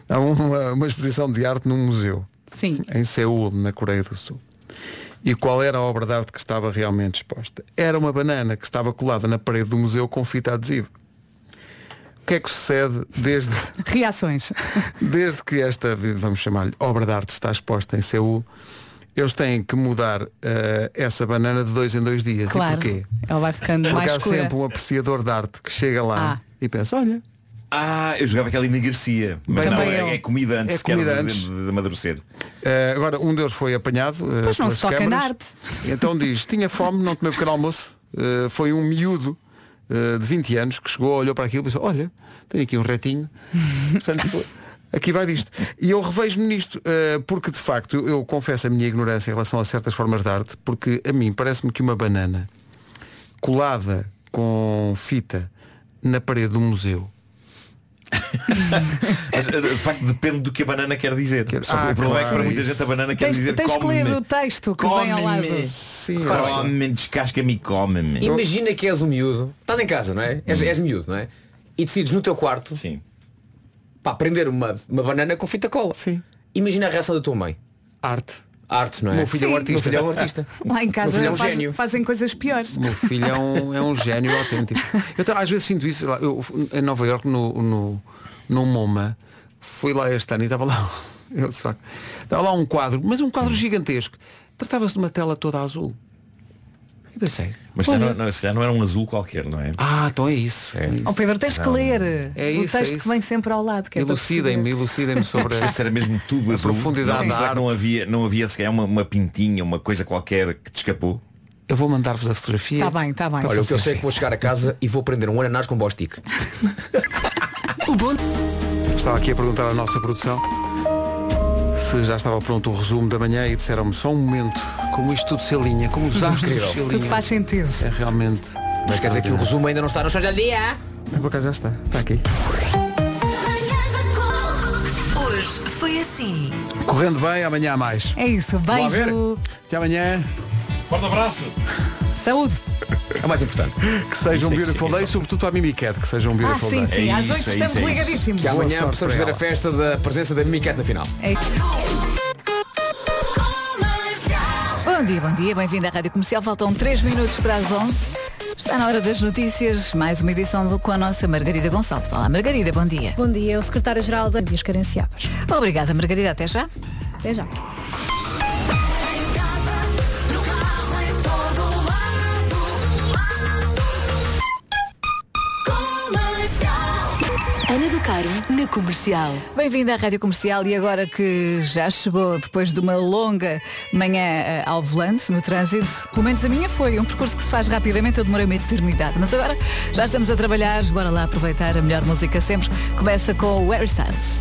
Speaker 2: há uma, uma exposição de arte num museu.
Speaker 4: Sim.
Speaker 2: Em Seul, na Coreia do Sul. E qual era a obra de arte que estava realmente exposta? Era uma banana que estava colada na parede do museu com fita adesiva. O que é que sucede desde
Speaker 4: Reações.
Speaker 2: Desde que esta, vamos chamar-lhe, obra de arte está exposta em Seul, eles têm que mudar eh, essa banana de dois em dois dias.
Speaker 4: Claro.
Speaker 2: E porquê?
Speaker 4: Ela vai ficando
Speaker 2: Porque
Speaker 4: mais
Speaker 2: há
Speaker 4: escura.
Speaker 2: sempre um apreciador de arte que chega lá
Speaker 4: Ah.
Speaker 2: e pensa, olha,
Speaker 12: Ah, eu jogava aquela enegrecia. Mas
Speaker 2: Bem,
Speaker 12: não, é, é comida antes
Speaker 2: É
Speaker 12: sequer
Speaker 2: comida
Speaker 12: de,
Speaker 2: antes.
Speaker 12: de- de amadurecer.
Speaker 2: eh, agora um deles foi apanhado eh,
Speaker 4: Pois não
Speaker 2: pelas
Speaker 4: se toca
Speaker 2: câmaras.
Speaker 4: na arte.
Speaker 2: Então diz, tinha fome, não comeu pequeno almoço. Eh, foi um miúdo de 20 anos que chegou, olhou para aquilo e pensou, olha, tenho aqui um retinho. Portanto, aqui vai disto. E eu revejo-me nisto, porque de facto eu, eu confesso a minha ignorância em relação a certas formas de arte, porque a mim parece-me que uma banana colada com fita na parede do museu.
Speaker 12: Mas eh, de facto depende do que a banana quer dizer. Só que
Speaker 2: Ah,
Speaker 12: o problema é que
Speaker 2: claro,
Speaker 12: para muita
Speaker 2: isso.
Speaker 12: gente a banana quer
Speaker 4: Tens,
Speaker 12: dizer
Speaker 4: tens que
Speaker 12: come-me.
Speaker 4: ler o texto que vem ao lado.
Speaker 12: Come-me. Come-me, descasca-me e come-me.
Speaker 8: Imagina que és um miúdo, estás em casa, não é? És, és miúdo, não é? E decides no teu quarto
Speaker 12: Sim.
Speaker 8: pá, prender uma, uma banana com fita cola.
Speaker 2: Sim.
Speaker 8: Imagina a reação da tua mãe.
Speaker 2: Arte.
Speaker 8: Arte, não é?
Speaker 2: O meu filho é um
Speaker 8: Sim.
Speaker 2: artista.
Speaker 8: O meu filho é um artista.
Speaker 4: Lá em
Speaker 8: Meu
Speaker 4: casa
Speaker 8: filho é um
Speaker 4: faz-
Speaker 8: gênio.
Speaker 4: fazem coisas piores.
Speaker 2: O meu filho é um, é um gênio autêntico. Eu ta- às vezes sinto isso. lá, Eu, em Nova York no, no, no MoMA, fui lá este ano e estava lá. Eu, só, estava lá um quadro, mas um quadro gigantesco. Tratava-se de uma tela toda azul. E pensei.
Speaker 12: Mas se calhar não, não, não era um azul qualquer, não é?
Speaker 2: Ah, então é isso. É.
Speaker 4: Ó Pedro, tens que ler
Speaker 2: É
Speaker 4: o
Speaker 2: isso,
Speaker 4: texto
Speaker 2: é
Speaker 4: que
Speaker 2: isso.
Speaker 4: vem sempre ao lado. Que é
Speaker 2: Elucidem-me, elucidem-me sobre
Speaker 12: Se era mesmo tudo
Speaker 2: a
Speaker 12: azul.
Speaker 2: profundidade
Speaker 12: não,
Speaker 2: da
Speaker 12: não havia, não havia se calhar uma, uma pintinha, uma coisa qualquer que te escapou?
Speaker 2: Eu vou mandar-vos a fotografia.
Speaker 4: Tá bem, tá bem.
Speaker 8: Olha, o que eu sei é que vou chegar a casa e vou prender um ananás com bostique.
Speaker 2: Estava aqui a perguntar à nossa produção se já estava pronto o resumo da manhã e disseram-me só um momento, como isto tudo se alinha, como os astros
Speaker 8: Incrível.
Speaker 2: se alinham.
Speaker 4: Tudo faz sentido.
Speaker 2: É realmente
Speaker 8: Mas quer dizer que o resumo ainda não está no chão de dia.
Speaker 2: Por acaso já está. Está aqui.
Speaker 16: Hoje foi assim.
Speaker 2: Correndo bem, amanhã há mais.
Speaker 14: É isso, beijo.
Speaker 2: Até amanhã.
Speaker 12: Forte abraço.
Speaker 14: Saúde.
Speaker 8: É o mais importante.
Speaker 2: Que seja um
Speaker 8: Sim,
Speaker 2: beautiful
Speaker 8: sim.
Speaker 2: day, sobretudo para a Mimicat, que seja um
Speaker 14: Ah,
Speaker 2: beautiful
Speaker 14: sim,
Speaker 2: day.
Speaker 14: sim,
Speaker 12: É
Speaker 14: às oito
Speaker 12: é
Speaker 14: estamos
Speaker 12: é
Speaker 14: ligadíssimos.
Speaker 8: Que amanhã
Speaker 2: para
Speaker 8: fazer a festa da presença da Mimicat na final.
Speaker 14: É. Bom dia, bom dia, bem-vindo à Rádio Comercial. Faltam 3 minutos para as 11. Está na hora das notícias, mais uma edição do, com a nossa Margarida Gonçalves. Olá, Margarida, bom dia.
Speaker 17: Bom dia, é o secretário-geral da Dias Carenciadas.
Speaker 14: Obrigada, Margarida, até já.
Speaker 17: Até já.
Speaker 16: Caro na comercial.
Speaker 14: Bem-vinda à Rádio Comercial e agora que já chegou depois de uma longa manhã eh, ao volante no trânsito, pelo menos a minha foi um percurso que se faz rapidamente, eu demorei uma eternidade, mas agora já estamos a trabalhar, bora lá aproveitar a melhor música sempre. Começa com o Harry Styles.